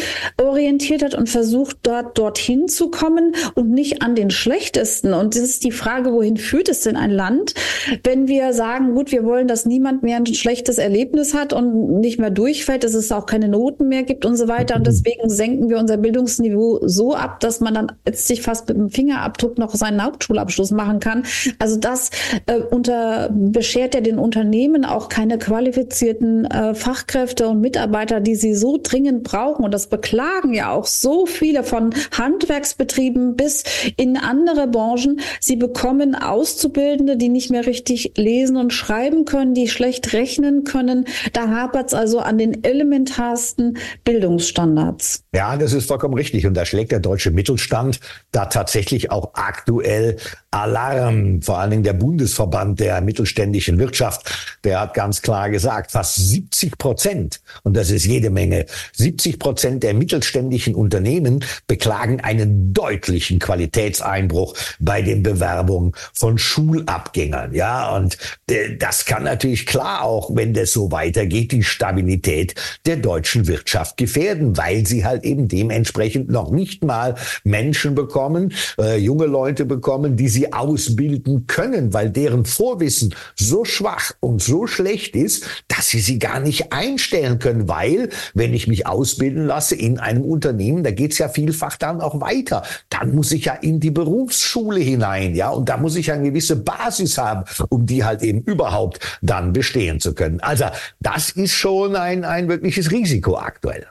orientiert hat und versucht, dort dorthin zu kommen und nicht an den schlechtesten. Und das ist die Frage, wohin führt es denn ein Land, wenn wir sagen, gut, wir wollen, dass niemand mehr ein schlechtes Erlebnis hat und nicht mehr durchfällt, dass es auch keine Noten mehr gibt und so weiter. Und deswegen senken wir unser Bildungsniveau so ab, dass man dann letztlich fast mit dem Fingerabdruck noch seinen Hauptschulabschluss machen kann. Also das äh, unter, beschert ja den Unternehmen auch keine qualifizierten äh, Fachkräfte und Mitarbeiter, die sie so dringend brauchen. Und das beklagen ja auch so viele von Handwerksbetrieben bis in andere Branchen. Sie bekommen Auszubildende, die nicht mehr richtig lesen und schreiben können, die schlecht rechnen können. Da hapert es also an den elementarsten Bildungsstandards. Ja, das ist vollkommen richtig. Und da schlägt der deutsche Mittelstand da tatsächlich auch aktuell Alarm. Vor allen Dingen der Bundesverband der mittelständischen Wirtschaft, der hat ganz klar gesagt, fast 70 Prozent, und das ist jede Menge, 70 Prozent der mittelständischen Unternehmen beklagen einen deutlichen Qualitätseinbruch bei den Bewerbungen von Schulabgängern. Ja, und äh, das kann natürlich klar auch, wenn das so weitergeht, die Stabilität der deutschen Wirtschaft gefährden, weil sie halt eben dementsprechend noch nicht mal Menschen bekommen, äh, junge Leute bekommen, die sie ausbilden können, weil deren Vorwissen so schwach und so schlecht ist, dass sie sie gar nicht einstellen können, weil wenn ich mich ausbilden lasse in einem Unternehmen, da geht's ja vielfach dann auch weiter. Dann muss ich ja in die Berufsschule hinein, ja, und da muss ich eine gewisse Basis haben, um die halt eben überhaupt dann bestehen zu können. Also das ist schon ein, ein wirkliches Risiko aktuell.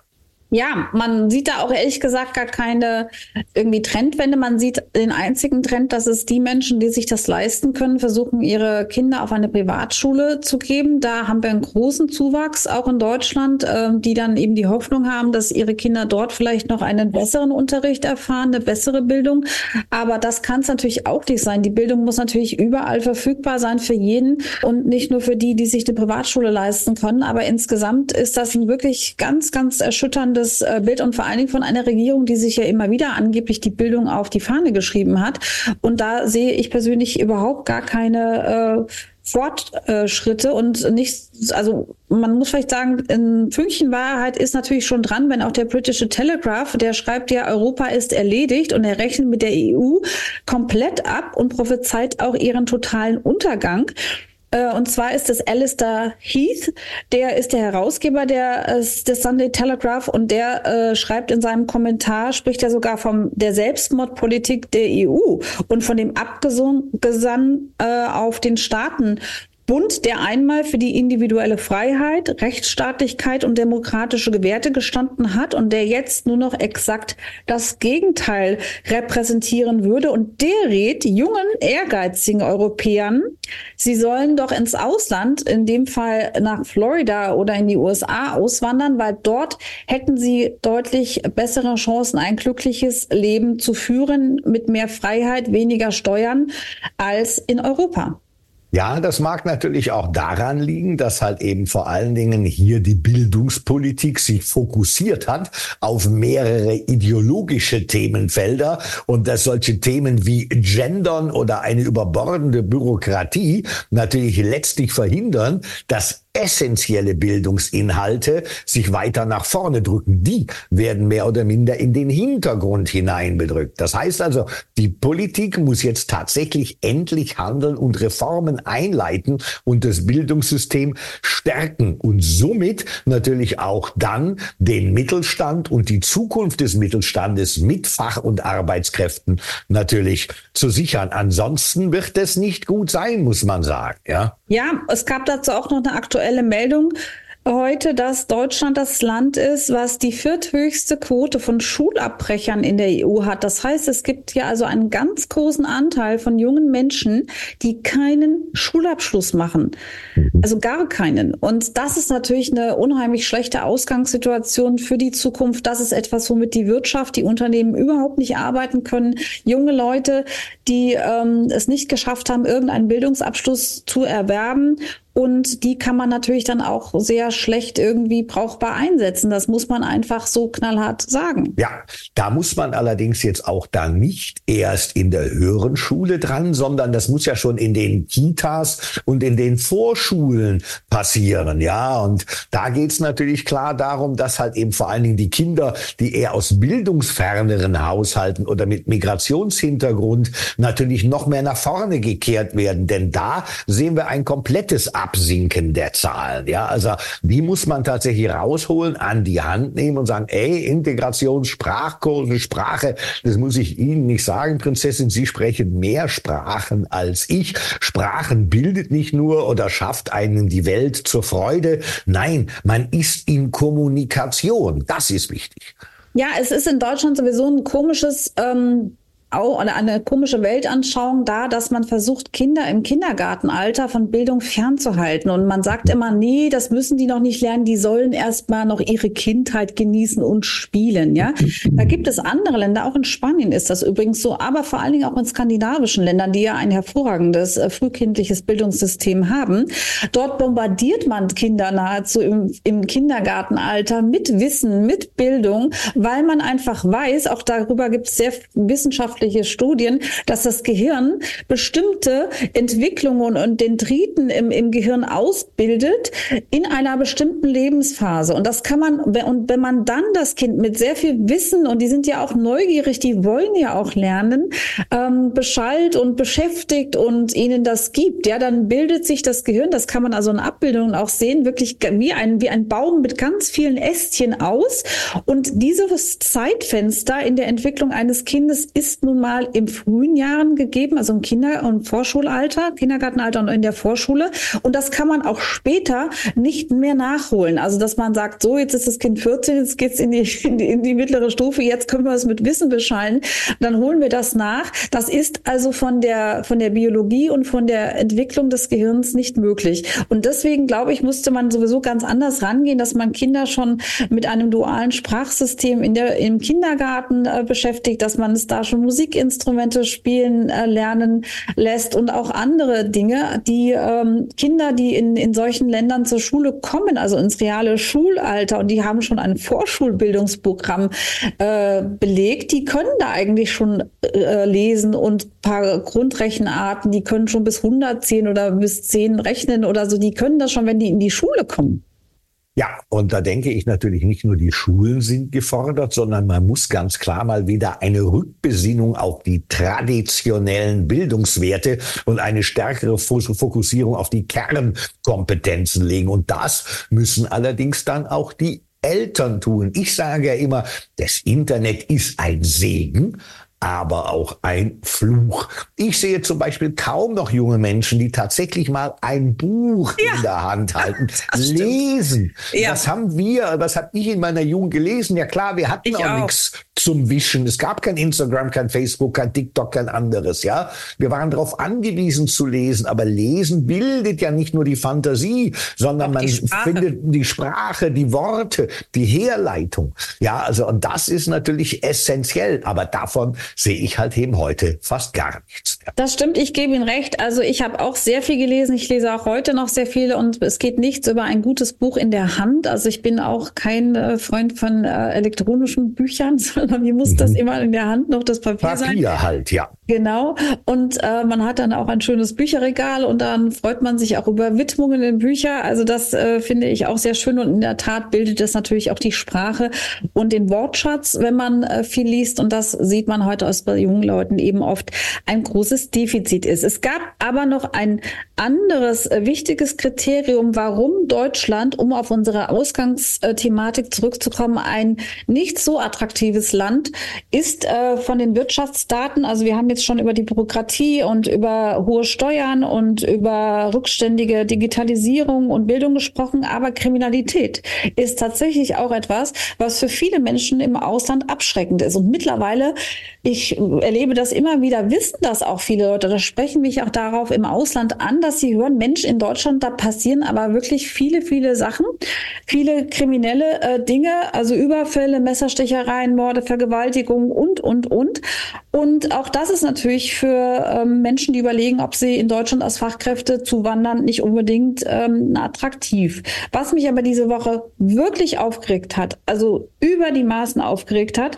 Ja, man sieht da auch ehrlich gesagt gar keine irgendwie Trendwende. Man sieht den einzigen Trend, dass es die Menschen, die sich das leisten können, versuchen, ihre Kinder auf eine Privatschule zu geben. Da haben wir einen großen Zuwachs, auch in Deutschland, äh, die dann eben die Hoffnung haben, dass ihre Kinder dort vielleicht noch einen besseren Unterricht erfahren, eine bessere Bildung. Aber das kann es natürlich auch nicht sein. Die Bildung muss natürlich überall verfügbar sein für jeden und nicht nur für die, die sich eine Privatschule leisten können. Aber insgesamt ist das ein wirklich ganz, ganz erschütterndes das äh, Bild und vor allen Dingen von einer Regierung, die sich ja immer wieder angeblich die Bildung auf die Fahne geschrieben hat. Und da sehe ich persönlich überhaupt gar keine äh, Fortschritte und nicht, also man muss vielleicht sagen, ein Fünkchen Wahrheit ist natürlich schon dran, wenn auch der britische Telegraph, der schreibt ja, Europa ist erledigt und er rechnet mit der EU komplett ab und prophezeit auch ihren totalen Untergang. Äh, und zwar ist es Alistair Heath, der ist der Herausgeber der, äh, des Sunday Telegraph und der äh, schreibt in seinem Kommentar, spricht er sogar von der Selbstmordpolitik der EU und von dem Abgesang äh, auf den Staaten Bund, der einmal für die individuelle Freiheit, Rechtsstaatlichkeit und demokratische Werte gestanden hat und der jetzt nur noch exakt das Gegenteil repräsentieren würde. Und der rät jungen, ehrgeizigen Europäern, sie sollen doch ins Ausland, in dem Fall nach Florida oder in die USA auswandern, weil dort hätten sie deutlich bessere Chancen, ein glückliches Leben zu führen mit mehr Freiheit, weniger Steuern als in Europa. Ja, das mag natürlich auch daran liegen, dass halt eben vor allen Dingen hier die Bildungspolitik sich fokussiert hat auf mehrere ideologische Themenfelder und dass solche Themen wie Gendern oder eine überbordende Bürokratie natürlich letztlich verhindern, dass essentielle Bildungsinhalte sich weiter nach vorne drücken. Die werden mehr oder minder in den Hintergrund hineinbedrückt. Das heißt also, die Politik muss jetzt tatsächlich endlich handeln und Reformen einleiten und das Bildungssystem stärken und somit natürlich auch dann den Mittelstand und die Zukunft des Mittelstandes mit Fach- und Arbeitskräften natürlich zu sichern. Ansonsten wird es nicht gut sein, muss man sagen, ja. Ja, es gab dazu auch noch eine aktuelle Meldung heute, dass Deutschland das Land ist, was die vierthöchste Quote von Schulabbrechern in der EU hat. Das heißt, es gibt ja also einen ganz großen Anteil von jungen Menschen, die keinen Schulabschluss machen. Mhm. Also gar keinen. Und das ist natürlich eine unheimlich schlechte Ausgangssituation für die Zukunft. Das ist etwas, womit die Wirtschaft, die Unternehmen überhaupt nicht arbeiten können. Junge Leute, die ähm, es nicht geschafft haben, irgendeinen Bildungsabschluss zu erwerben Und die kann man natürlich dann auch sehr schlecht irgendwie brauchbar einsetzen. Das muss man einfach so knallhart sagen. Ja, da muss man allerdings jetzt auch da nicht erst in der höheren Schule dran, sondern das muss ja schon in den Kitas und in den Vorschulen passieren. Ja, und da geht's natürlich klar darum, dass halt eben vor allen Dingen die Kinder, die eher aus bildungsferneren Haushalten oder mit Migrationshintergrund natürlich noch mehr nach vorne gekehrt werden. Denn da sehen wir ein komplettes Absinken der Zahlen. Ja, also die muss man tatsächlich rausholen, an die Hand nehmen und sagen, ey, Integration, Sprachkurse, Sprache, das muss ich Ihnen nicht sagen, Prinzessin, Sie sprechen mehr Sprachen als ich. Sprachen bildet nicht nur oder schafft einen die Welt zur Freude. Nein, man ist in Kommunikation. Das ist wichtig. Ja, es ist in Deutschland sowieso ein komisches ähm, auch eine komische Weltanschauung da, dass man versucht, Kinder im Kindergartenalter von Bildung fernzuhalten. Und man sagt immer, nee, das müssen die noch nicht lernen, die sollen erst mal noch ihre Kindheit genießen und spielen. Ja, da gibt es andere Länder, auch in Spanien ist das übrigens so, aber vor allen Dingen auch in skandinavischen Ländern, die ja ein hervorragendes äh, frühkindliches Bildungssystem haben. Dort bombardiert man Kinder nahezu im, im Kindergartenalter mit Wissen, mit Bildung, weil man einfach weiß, auch darüber gibt es sehr wissenschaftliche wissenschaftliche Studien, dass das Gehirn bestimmte Entwicklungen und Dendriten im, im Gehirn ausbildet in einer bestimmten Lebensphase. Und das kann man, und wenn man dann das Kind mit sehr viel Wissen, und die sind ja auch neugierig, die wollen ja auch lernen, ähm, beschallt und beschäftigt und ihnen das gibt, ja, dann bildet sich das Gehirn, das kann man also in Abbildungen auch sehen, wirklich wie ein, wie ein Baum mit ganz vielen Ästchen aus. Und dieses Zeitfenster in der Entwicklung eines Kindes ist nun mal im frühen Jahren gegeben, also im Kinder- und Vorschulalter, Kindergartenalter und in der Vorschule. Und das kann man auch später nicht mehr nachholen. Also, dass man sagt, so, jetzt ist das Kind 14, jetzt geht's in die, in die, in die mittlere Stufe, jetzt können wir es mit Wissen beschallen, dann holen wir das nach. Das ist also von der, von der Biologie und von der Entwicklung des Gehirns nicht möglich. Und deswegen, glaube ich, musste man sowieso ganz anders rangehen, dass man Kinder schon mit einem dualen Sprachsystem in der, im Kindergarten äh, beschäftigt, dass man es da schon Musik Musikinstrumente spielen äh, lernen lässt und auch andere Dinge, die ähm, Kinder, die in, in solchen Ländern zur Schule kommen, also ins reale Schulalter und die haben schon ein Vorschulbildungsprogramm äh, belegt, die können da eigentlich schon äh, lesen und paar Grundrechenarten, die können schon bis 110 oder bis 10 rechnen oder so, die können das schon, wenn die in die Schule kommen. Ja, und da denke ich natürlich nicht nur die Schulen sind gefordert, sondern man muss ganz klar mal wieder eine Rückbesinnung auf die traditionellen Bildungswerte und eine stärkere Fokussierung auf die Kernkompetenzen legen. Und das müssen allerdings dann auch die Eltern tun. Ich sage ja immer, das Internet ist ein Segen, aber auch ein Fluch. Ich sehe zum Beispiel kaum noch junge Menschen, die tatsächlich mal ein Buch ja. in der Hand halten, lesen. Ja. Was haben wir, was habe ich in meiner Jugend gelesen? Ja klar, wir hatten ich auch, nichts zum Wischen. Es gab kein Instagram, kein Facebook, kein TikTok, kein anderes. Ja, wir waren darauf angewiesen zu lesen. Aber Lesen bildet ja nicht nur die Fantasie, sondern man findet die Sprache, die Worte, die Herleitung. Ja, also und das ist natürlich essentiell. Aber davon sehe ich halt eben heute fast gar nichts. Das stimmt. Ich gebe Ihnen recht. Also ich habe auch sehr viel gelesen. Ich lese auch heute noch sehr viele und es geht nichts über ein gutes Buch in der Hand. Also ich bin auch kein äh, Freund von äh, elektronischen Büchern, sondern mir muss mhm. das immer in der Hand noch das Papier, Papier sein. Papier halt, ja. Genau. Und äh, man hat dann auch ein schönes Bücherregal und dann freut man sich auch über Widmungen in Bücher. Also das äh, finde ich auch sehr schön und in der Tat bildet es natürlich auch die Sprache und den Wortschatz, wenn man äh, viel liest. Und das sieht man heute aus bei jungen Leuten eben oft ein großes Defizit ist. Es gab aber noch ein anderes äh, wichtiges Kriterium, warum Deutschland, um auf unsere Ausgangsthematik zurückzukommen, ein nicht so attraktives Land ist äh, von den Wirtschaftsdaten. Also wir haben jetzt schon über die Bürokratie und über hohe Steuern und über rückständige Digitalisierung und Bildung gesprochen, aber Kriminalität ist tatsächlich auch etwas, was für viele Menschen im Ausland abschreckend ist. Und mittlerweile, ich erlebe das immer wieder, wissen das auch viele Leute. Das sprechen mich auch darauf im Ausland an, dass sie hören, Mensch, in Deutschland, da passieren aber wirklich viele, viele Sachen, viele kriminelle äh, Dinge, also Überfälle, Messerstechereien, Morde, Vergewaltigungen und, und, und. Und auch das ist natürlich für ähm, Menschen, die überlegen, ob sie in Deutschland als Fachkräfte zuwandern, nicht unbedingt ähm, attraktiv. Was mich aber diese Woche wirklich aufgeregt hat, also über die Maßen aufgeregt hat,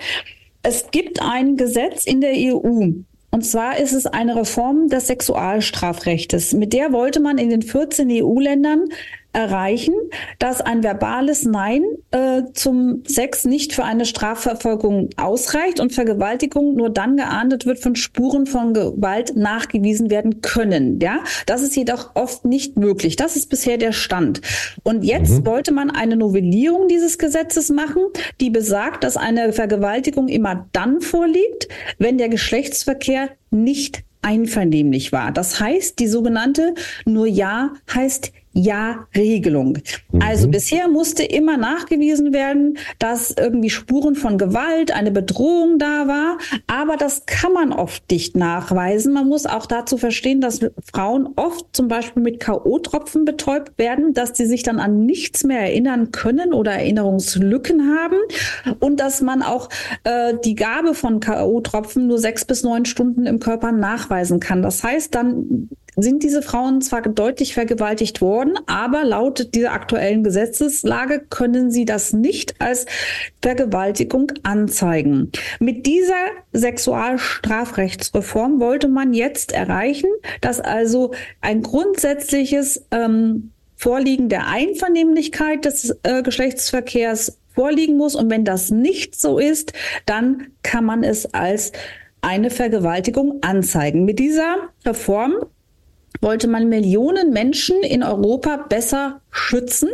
es gibt ein Gesetz in der EU, und zwar ist es eine Reform des Sexualstrafrechtes. Mit der wollte man in den 14 EU-Ländern erreichen, dass ein verbales Nein äh, zum Sex nicht für eine Strafverfolgung ausreicht und Vergewaltigung nur dann geahndet wird, von Spuren von Gewalt nachgewiesen werden können. Ja, das ist jedoch oft nicht möglich. Das ist bisher der Stand. Und jetzt mhm. wollte man eine Novellierung dieses Gesetzes machen, die besagt, dass eine Vergewaltigung immer dann vorliegt, wenn der Geschlechtsverkehr nicht einvernehmlich war. Das heißt, die sogenannte nur Ja heißt ja-Regelung. Mhm. Also bisher musste immer nachgewiesen werden, dass irgendwie Spuren von Gewalt, eine Bedrohung da war. Aber das kann man oft nicht nachweisen. Man muss auch dazu verstehen, dass Frauen oft zum Beispiel mit K.O.-Tropfen betäubt werden, dass sie sich dann an nichts mehr erinnern können oder Erinnerungslücken haben und dass man auch äh, die Gabe von K.O.-Tropfen nur sechs bis neun Stunden im Körper nachweisen kann. Das heißt, dann sind diese Frauen zwar deutlich vergewaltigt worden, aber laut dieser aktuellen Gesetzeslage können sie das nicht als Vergewaltigung anzeigen. Mit dieser Sexualstrafrechtsreform wollte man jetzt erreichen, dass also ein grundsätzliches ähm, Vorliegen der Einvernehmlichkeit des äh, Geschlechtsverkehrs vorliegen muss. Und wenn das nicht so ist, dann kann man es als eine Vergewaltigung anzeigen. Mit dieser Reform wollte man Millionen Menschen in Europa besser schützen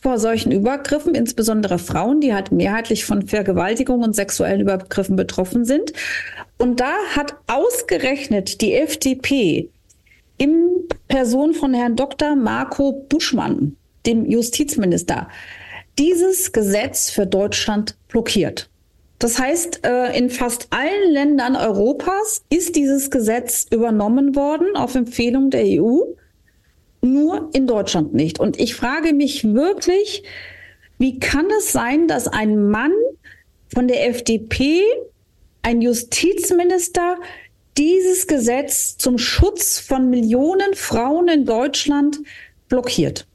vor solchen Übergriffen, insbesondere Frauen, die halt mehrheitlich von Vergewaltigung und sexuellen Übergriffen betroffen sind. Und da hat ausgerechnet die FDP im Person von Herrn Dr. Marco Buschmann, dem Justizminister, dieses Gesetz für Deutschland blockiert. Das heißt, äh, in fast allen Ländern Europas ist dieses Gesetz übernommen worden auf Empfehlung der EU, nur in Deutschland nicht. Und ich frage mich wirklich, wie kann es sein, dass ein Mann von der FDP, ein Justizminister, dieses Gesetz zum Schutz von Millionen Frauen in Deutschland blockiert?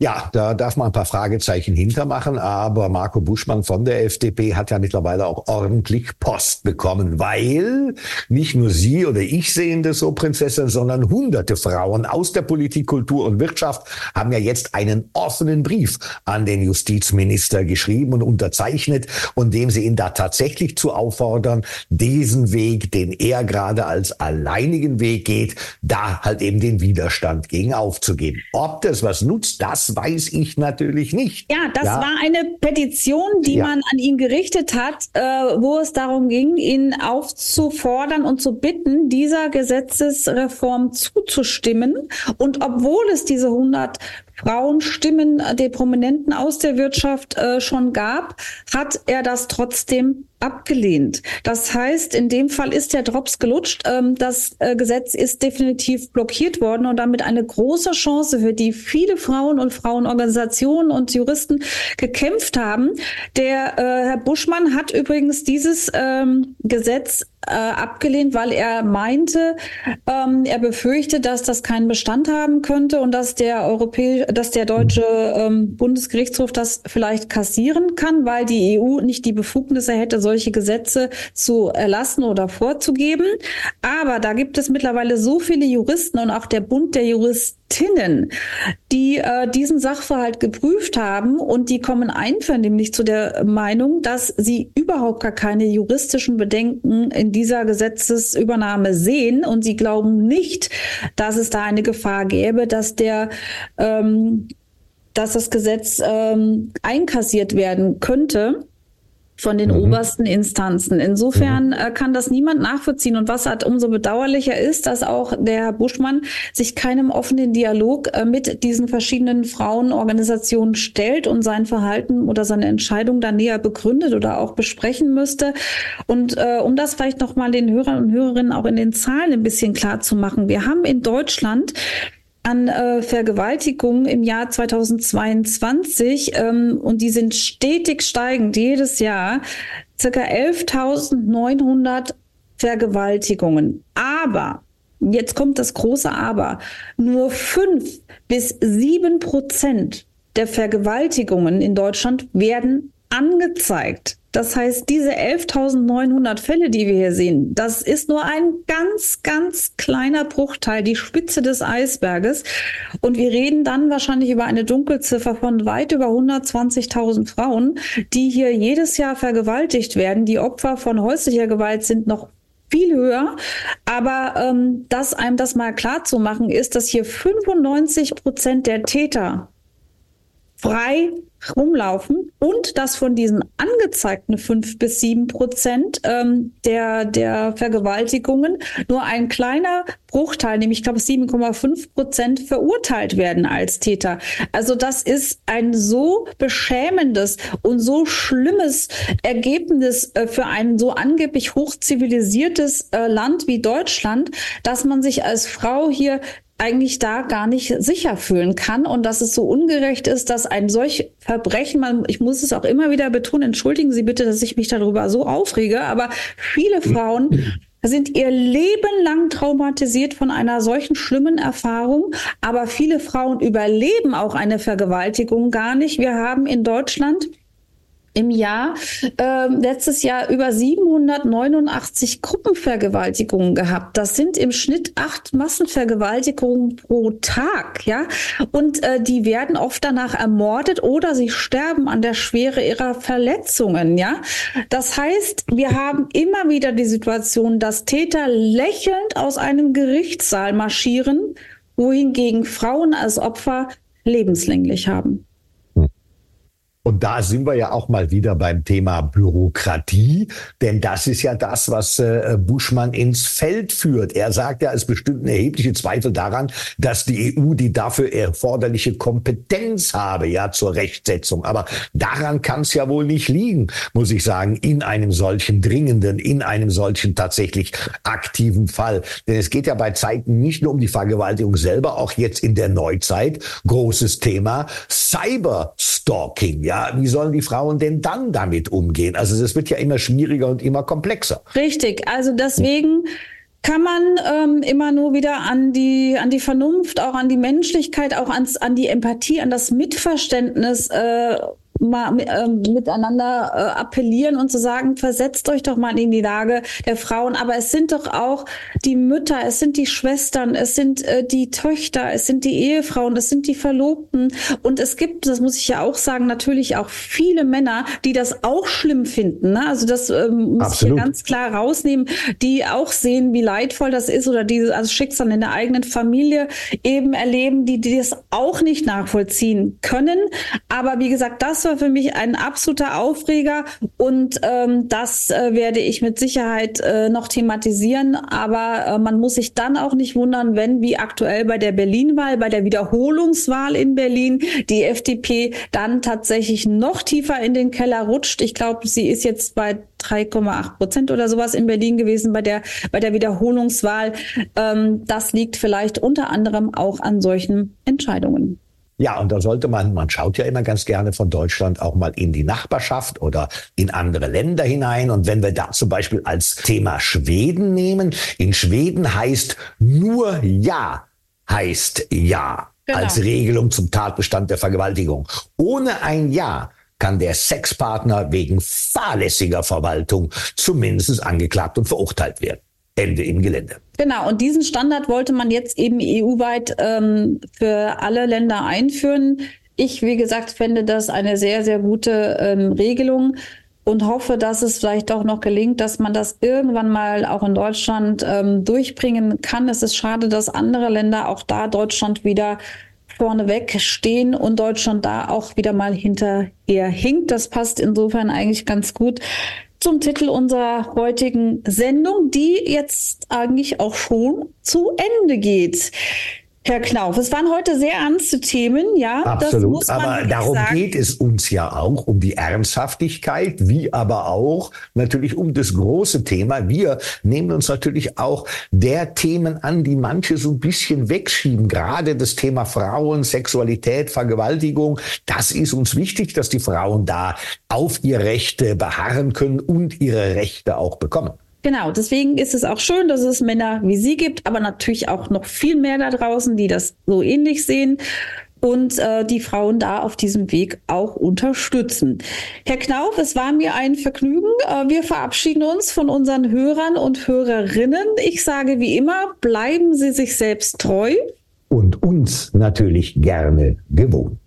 Ja, da darf man ein paar Fragezeichen hintermachen, aber Marco Buschmann von der FDP hat ja mittlerweile auch ordentlich Post bekommen, weil nicht nur Sie oder ich sehen das so, Prinzessin, sondern hunderte Frauen aus der Politik, Kultur und Wirtschaft haben ja jetzt einen offenen Brief an den Justizminister geschrieben und unterzeichnet und dem sie ihn da tatsächlich zu auffordern, diesen Weg, den er gerade als alleinigen Weg geht, da halt eben den Widerstand gegen aufzugeben. Ob das was nutzt, das weiß ich natürlich nicht. Ja, das ja. war eine Petition, die ja. man an ihn gerichtet hat, äh, wo es darum ging, ihn aufzufordern und zu bitten, dieser Gesetzesreform zuzustimmen. Und obwohl es diese 100 Frauenstimmen der Prominenten aus der Wirtschaft äh, schon gab, hat er das trotzdem abgelehnt. Das heißt, in dem Fall ist der Drops gelutscht. Ähm, das äh, Gesetz ist definitiv blockiert worden und damit eine große Chance, für die viele Frauen und Frauenorganisationen und Juristen gekämpft haben. Der äh, Herr Buschmann hat übrigens dieses ähm, Gesetz äh, abgelehnt, weil er meinte, ähm, er befürchtet, dass das keinen Bestand haben könnte und dass der europäische, dass der deutsche ähm, Bundesgerichtshof das vielleicht kassieren kann, weil die EU nicht die Befugnisse hätte, solche Gesetze zu erlassen oder vorzugeben. Aber da gibt es mittlerweile so viele Juristen und auch der Bund der Juristinnen, die äh, diesen Sachverhalt geprüft haben und die kommen einvernehmlich zu der Meinung, dass sie überhaupt gar keine juristischen Bedenken in dieser Gesetzesübernahme sehen und sie glauben nicht, dass es da eine Gefahr gäbe, dass der ähm, dass das Gesetz ähm, einkassiert werden könnte von den mhm. obersten Instanzen. Insofern mhm. kann das niemand nachvollziehen. Und was halt umso bedauerlicher ist, dass auch der Herr Buschmann sich keinem offenen Dialog äh, mit diesen verschiedenen Frauenorganisationen stellt und sein Verhalten oder seine Entscheidung da näher begründet oder auch besprechen müsste. Und äh, um das vielleicht nochmal den Hörern und Hörerinnen auch in den Zahlen ein bisschen klar zu machen. Wir haben in Deutschland an äh, Vergewaltigungen im Jahr 2022 ähm, und die sind stetig steigend jedes Jahr. Circa 11.900 Vergewaltigungen. Aber Jetzt kommt das große Aber. Nur fünf bis sieben Prozent der Vergewaltigungen in Deutschland werden angezeigt. Das heißt, diese 11.900 Fälle, die wir hier sehen, das ist nur ein ganz, ganz kleiner Bruchteil, die Spitze des Eisberges. Und wir reden dann wahrscheinlich über eine Dunkelziffer von weit über 120.000 Frauen, die hier jedes Jahr vergewaltigt werden. Die Opfer von häuslicher Gewalt sind noch viel höher. Aber ähm, das einem das mal klar zu machen, ist, dass hier 95 Prozent der Täter frei rumlaufen und dass von diesen angezeigten fünf bis sieben Prozent ähm, der, der Vergewaltigungen nur ein kleiner Bruchteil, nämlich ich glaube 7,5 Prozent verurteilt werden als Täter. Also das ist ein so beschämendes und so schlimmes Ergebnis äh, für ein so angeblich hochzivilisiertes äh, Land wie Deutschland, dass man sich als Frau hier eigentlich da gar nicht sicher fühlen kann und dass es so ungerecht ist, dass ein solch Verbrechen, man, ich muss es auch immer wieder betonen, entschuldigen Sie bitte, dass ich mich darüber so aufrege, aber viele Frauen sind ihr Leben lang traumatisiert von einer solchen schlimmen Erfahrung, aber viele Frauen überleben auch eine Vergewaltigung gar nicht. Wir haben in Deutschland im Jahr äh, letztes Jahr über 789 Gruppenvergewaltigungen gehabt. Das sind im Schnitt acht Massenvergewaltigungen pro Tag, ja. Und äh, die werden oft danach ermordet oder sie sterben an der Schwere ihrer Verletzungen, ja. Das heißt, wir haben immer wieder die Situation, dass Täter lächelnd aus einem Gerichtssaal marschieren, wohingegen Frauen als Opfer lebenslänglich haben. Und da sind wir ja auch mal wieder beim Thema Bürokratie, denn das ist ja das, was äh, Buschmann ins Feld führt. Er sagt ja, es bestünden erhebliche Zweifel daran, dass die EU die dafür erforderliche Kompetenz habe, ja, zur Rechtsetzung. Aber daran kann es ja wohl nicht liegen, muss ich sagen, in einem solchen dringenden, in einem solchen tatsächlich aktiven Fall. Denn es geht ja bei Zeiten nicht nur um die Vergewaltigung selber, auch jetzt in der Neuzeit, großes Thema, Cyberstalking, ja wie sollen die Frauen denn dann damit umgehen? Also das wird ja immer schwieriger und immer komplexer. Richtig, also deswegen kann man ähm, immer nur wieder an die an die Vernunft, auch an die Menschlichkeit, auch ans, an die Empathie, an das Mitverständnis äh, mal äh, miteinander äh, appellieren und zu sagen, versetzt euch doch mal in die Lage der Frauen. Aber es sind doch auch die Mütter, es sind die Schwestern, es sind äh, die Töchter, es sind die Ehefrauen, es sind die Verlobten. Und es gibt, das muss ich ja auch sagen, natürlich auch viele Männer, die das auch schlimm finden. Ne? Also das ähm, muss Absolut. ich hier ganz klar rausnehmen, die auch sehen, wie leidvoll das ist oder diese also Schicksal in der eigenen Familie eben erleben, die, die das auch nicht nachvollziehen können. Aber wie gesagt, das war für mich ein absoluter Aufreger und ähm, das äh, werde ich mit Sicherheit äh, noch thematisieren. Aber äh, man muss sich dann auch nicht wundern, wenn wie aktuell bei der Berlin-Wahl, bei der Wiederholungswahl in Berlin, die FDP dann tatsächlich noch tiefer in den Keller rutscht. Ich glaube, sie ist jetzt bei 3,8 Prozent oder sowas in Berlin gewesen bei der, bei der Wiederholungswahl. Ähm, das liegt vielleicht unter anderem auch an solchen Entscheidungen. Ja, und da sollte man, man schaut ja immer ganz gerne von Deutschland auch mal in die Nachbarschaft oder in andere Länder hinein. Und wenn wir da zum Beispiel als Thema Schweden nehmen, in Schweden heißt nur Ja heißt Ja genau. als Regelung zum Tatbestand der Vergewaltigung. Ohne ein Ja kann der Sexpartner wegen fahrlässiger Verwaltung zumindest angeklagt und verurteilt werden. Ende im Gelände. Genau, und diesen Standard wollte man jetzt eben EU-weit ähm, für alle Länder einführen. Ich, wie gesagt, fände das eine sehr, sehr gute ähm, Regelung und hoffe, dass es vielleicht auch noch gelingt, dass man das irgendwann mal auch in Deutschland ähm, durchbringen kann. Es ist schade, dass andere Länder auch da Deutschland wieder vorneweg stehen und Deutschland da auch wieder mal hinterher hinkt. Das passt insofern eigentlich ganz gut zum Titel unserer heutigen Sendung, die jetzt eigentlich auch schon zu Ende geht. Herr Knauf, es waren heute sehr ernste Themen, ja. Absolut, aber darum sagen. geht es uns ja auch, um die Ernsthaftigkeit, wie aber auch natürlich um das große Thema. Wir nehmen uns natürlich auch der Themen an, die manche so ein bisschen wegschieben. Gerade das Thema Frauen, Sexualität, Vergewaltigung. Das ist uns wichtig, dass die Frauen da auf ihre Rechte beharren können und ihre Rechte auch bekommen. Genau, deswegen ist es auch schön, dass es Männer wie Sie gibt, aber natürlich auch noch viel mehr da draußen, die das so ähnlich sehen und äh, die Frauen da auf diesem Weg auch unterstützen. Herr Knauf, es war mir ein Vergnügen. Äh, wir verabschieden uns von unseren Hörern und Hörerinnen. Ich sage wie immer, bleiben Sie sich selbst treu. Und uns natürlich gerne gewohnt.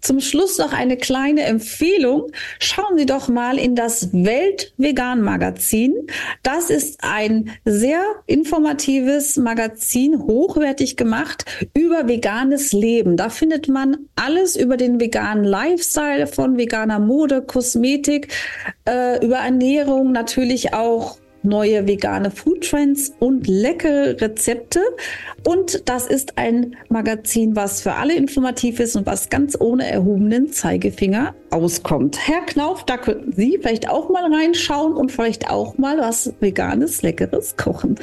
Zum Schluss noch eine kleine Empfehlung. Schauen Sie doch mal in das Welt-Vegan-Magazin. Das ist ein sehr informatives Magazin, hochwertig gemacht, über veganes Leben. Da findet man alles über den veganen Lifestyle von veganer Mode, Kosmetik, äh, über Ernährung, natürlich auch neue vegane Foodtrends und leckere Rezepte. Und das ist ein Magazin, was für alle informativ ist und was ganz ohne erhobenen Zeigefinger auskommt. Herr Knauf, da könnten Sie vielleicht auch mal reinschauen und vielleicht auch mal was veganes, leckeres kochen.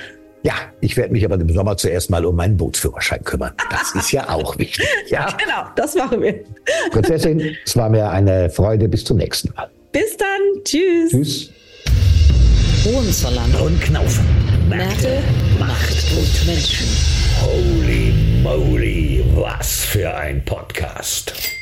Ja, ich werde mich aber im Sommer zuerst mal um meinen Bootsführerschein kümmern. Das ist ja auch wichtig. Ja, genau, das machen wir. Prinzessin, es war mir eine Freude. Bis zum nächsten Mal. Bis dann. Tschüss. Tschüss. Hohenzollern und Knaufen. Märkte, Macht und Menschen. Holy moly, was für ein Podcast.